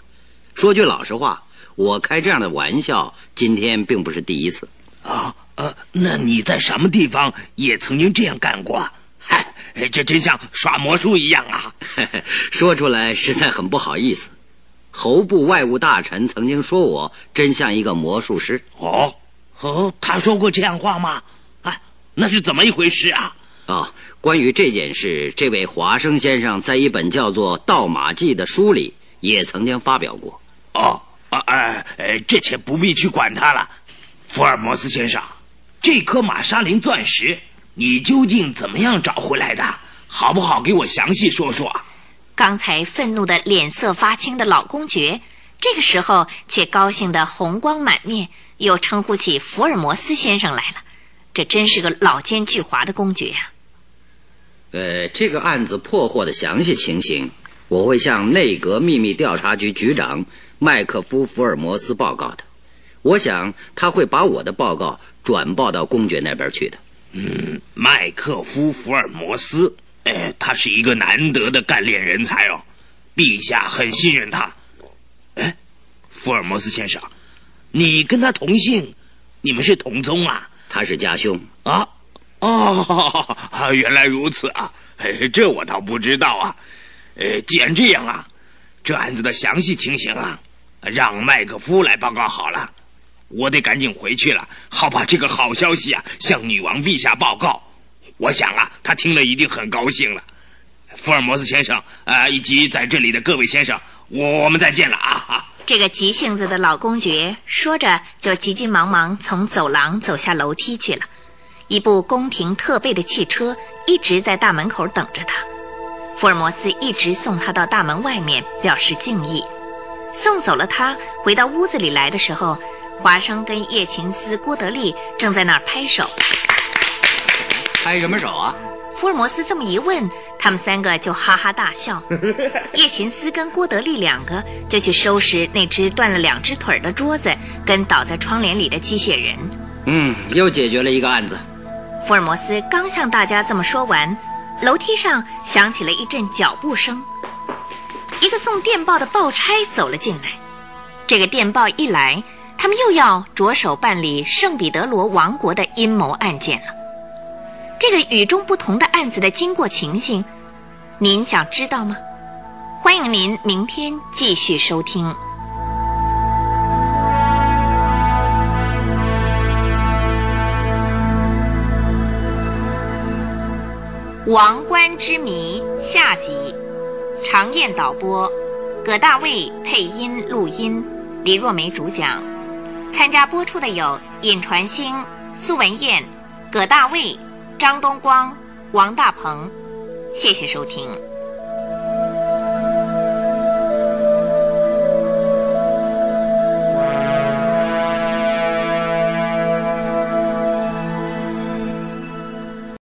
说句老实话，我开这样的玩笑，今天并不是第一次。啊，呃，那你在什么地方也曾经这样干过？嗨，这真像耍魔术一样啊！说出来实在很不好意思。侯部外务大臣曾经说我真像一个魔术师。哦，哦，他说过这样话吗？啊，那是怎么一回事啊？哦，关于这件事，这位华生先生在一本叫做《盗马记》的书里也曾经发表过。哦，啊，哎，哎，这且不必去管他了。福尔摩斯先生，这颗玛莎琳钻石你究竟怎么样找回来的？好不好给我详细说说？刚才愤怒的脸色发青的老公爵，这个时候却高兴的红光满面，又称呼起福尔摩斯先生来了。这真是个老奸巨猾的公爵呀！呃，这个案子破获的详细情形，我会向内阁秘密调查局局长麦克夫·福尔摩斯报告的。我想他会把我的报告转报到公爵那边去的。嗯，麦克夫·福尔摩斯。哎，他是一个难得的干练人才哦，陛下很信任他。哎，福尔摩斯先生，你跟他同姓，你们是同宗啊？他是家兄啊。哦，原来如此啊，这我倒不知道啊。呃，既然这样啊，这案子的详细情形啊，让麦克夫来报告好了。我得赶紧回去了，好把这个好消息啊向女王陛下报告。我想啊，他听了一定很高兴了。福尔摩斯先生，啊，以及在这里的各位先生，我我们再见了啊！这个急性子的老公爵说着，就急急忙忙从走廊走下楼梯去了。一部宫廷特备的汽车一直在大门口等着他。福尔摩斯一直送他到大门外面，表示敬意。送走了他，回到屋子里来的时候，华生跟叶琴斯、郭德利正在那儿拍手。拍什么手啊？福尔摩斯这么一问，他们三个就哈哈大笑。叶琴斯跟郭德利两个就去收拾那只断了两只腿的桌子，跟倒在窗帘里的机械人。嗯，又解决了一个案子。福尔摩斯刚向大家这么说完，楼梯上响起了一阵脚步声。一个送电报的报差走了进来。这个电报一来，他们又要着手办理圣彼得罗王国的阴谋案件了。这个与众不同的案子的经过情形，您想知道吗？欢迎您明天继续收听《王冠之谜》下集。常燕导播，葛大卫配音录音，李若梅主讲。参加播出的有尹传星、苏文燕、葛大卫。张东光、王大鹏，谢谢收听。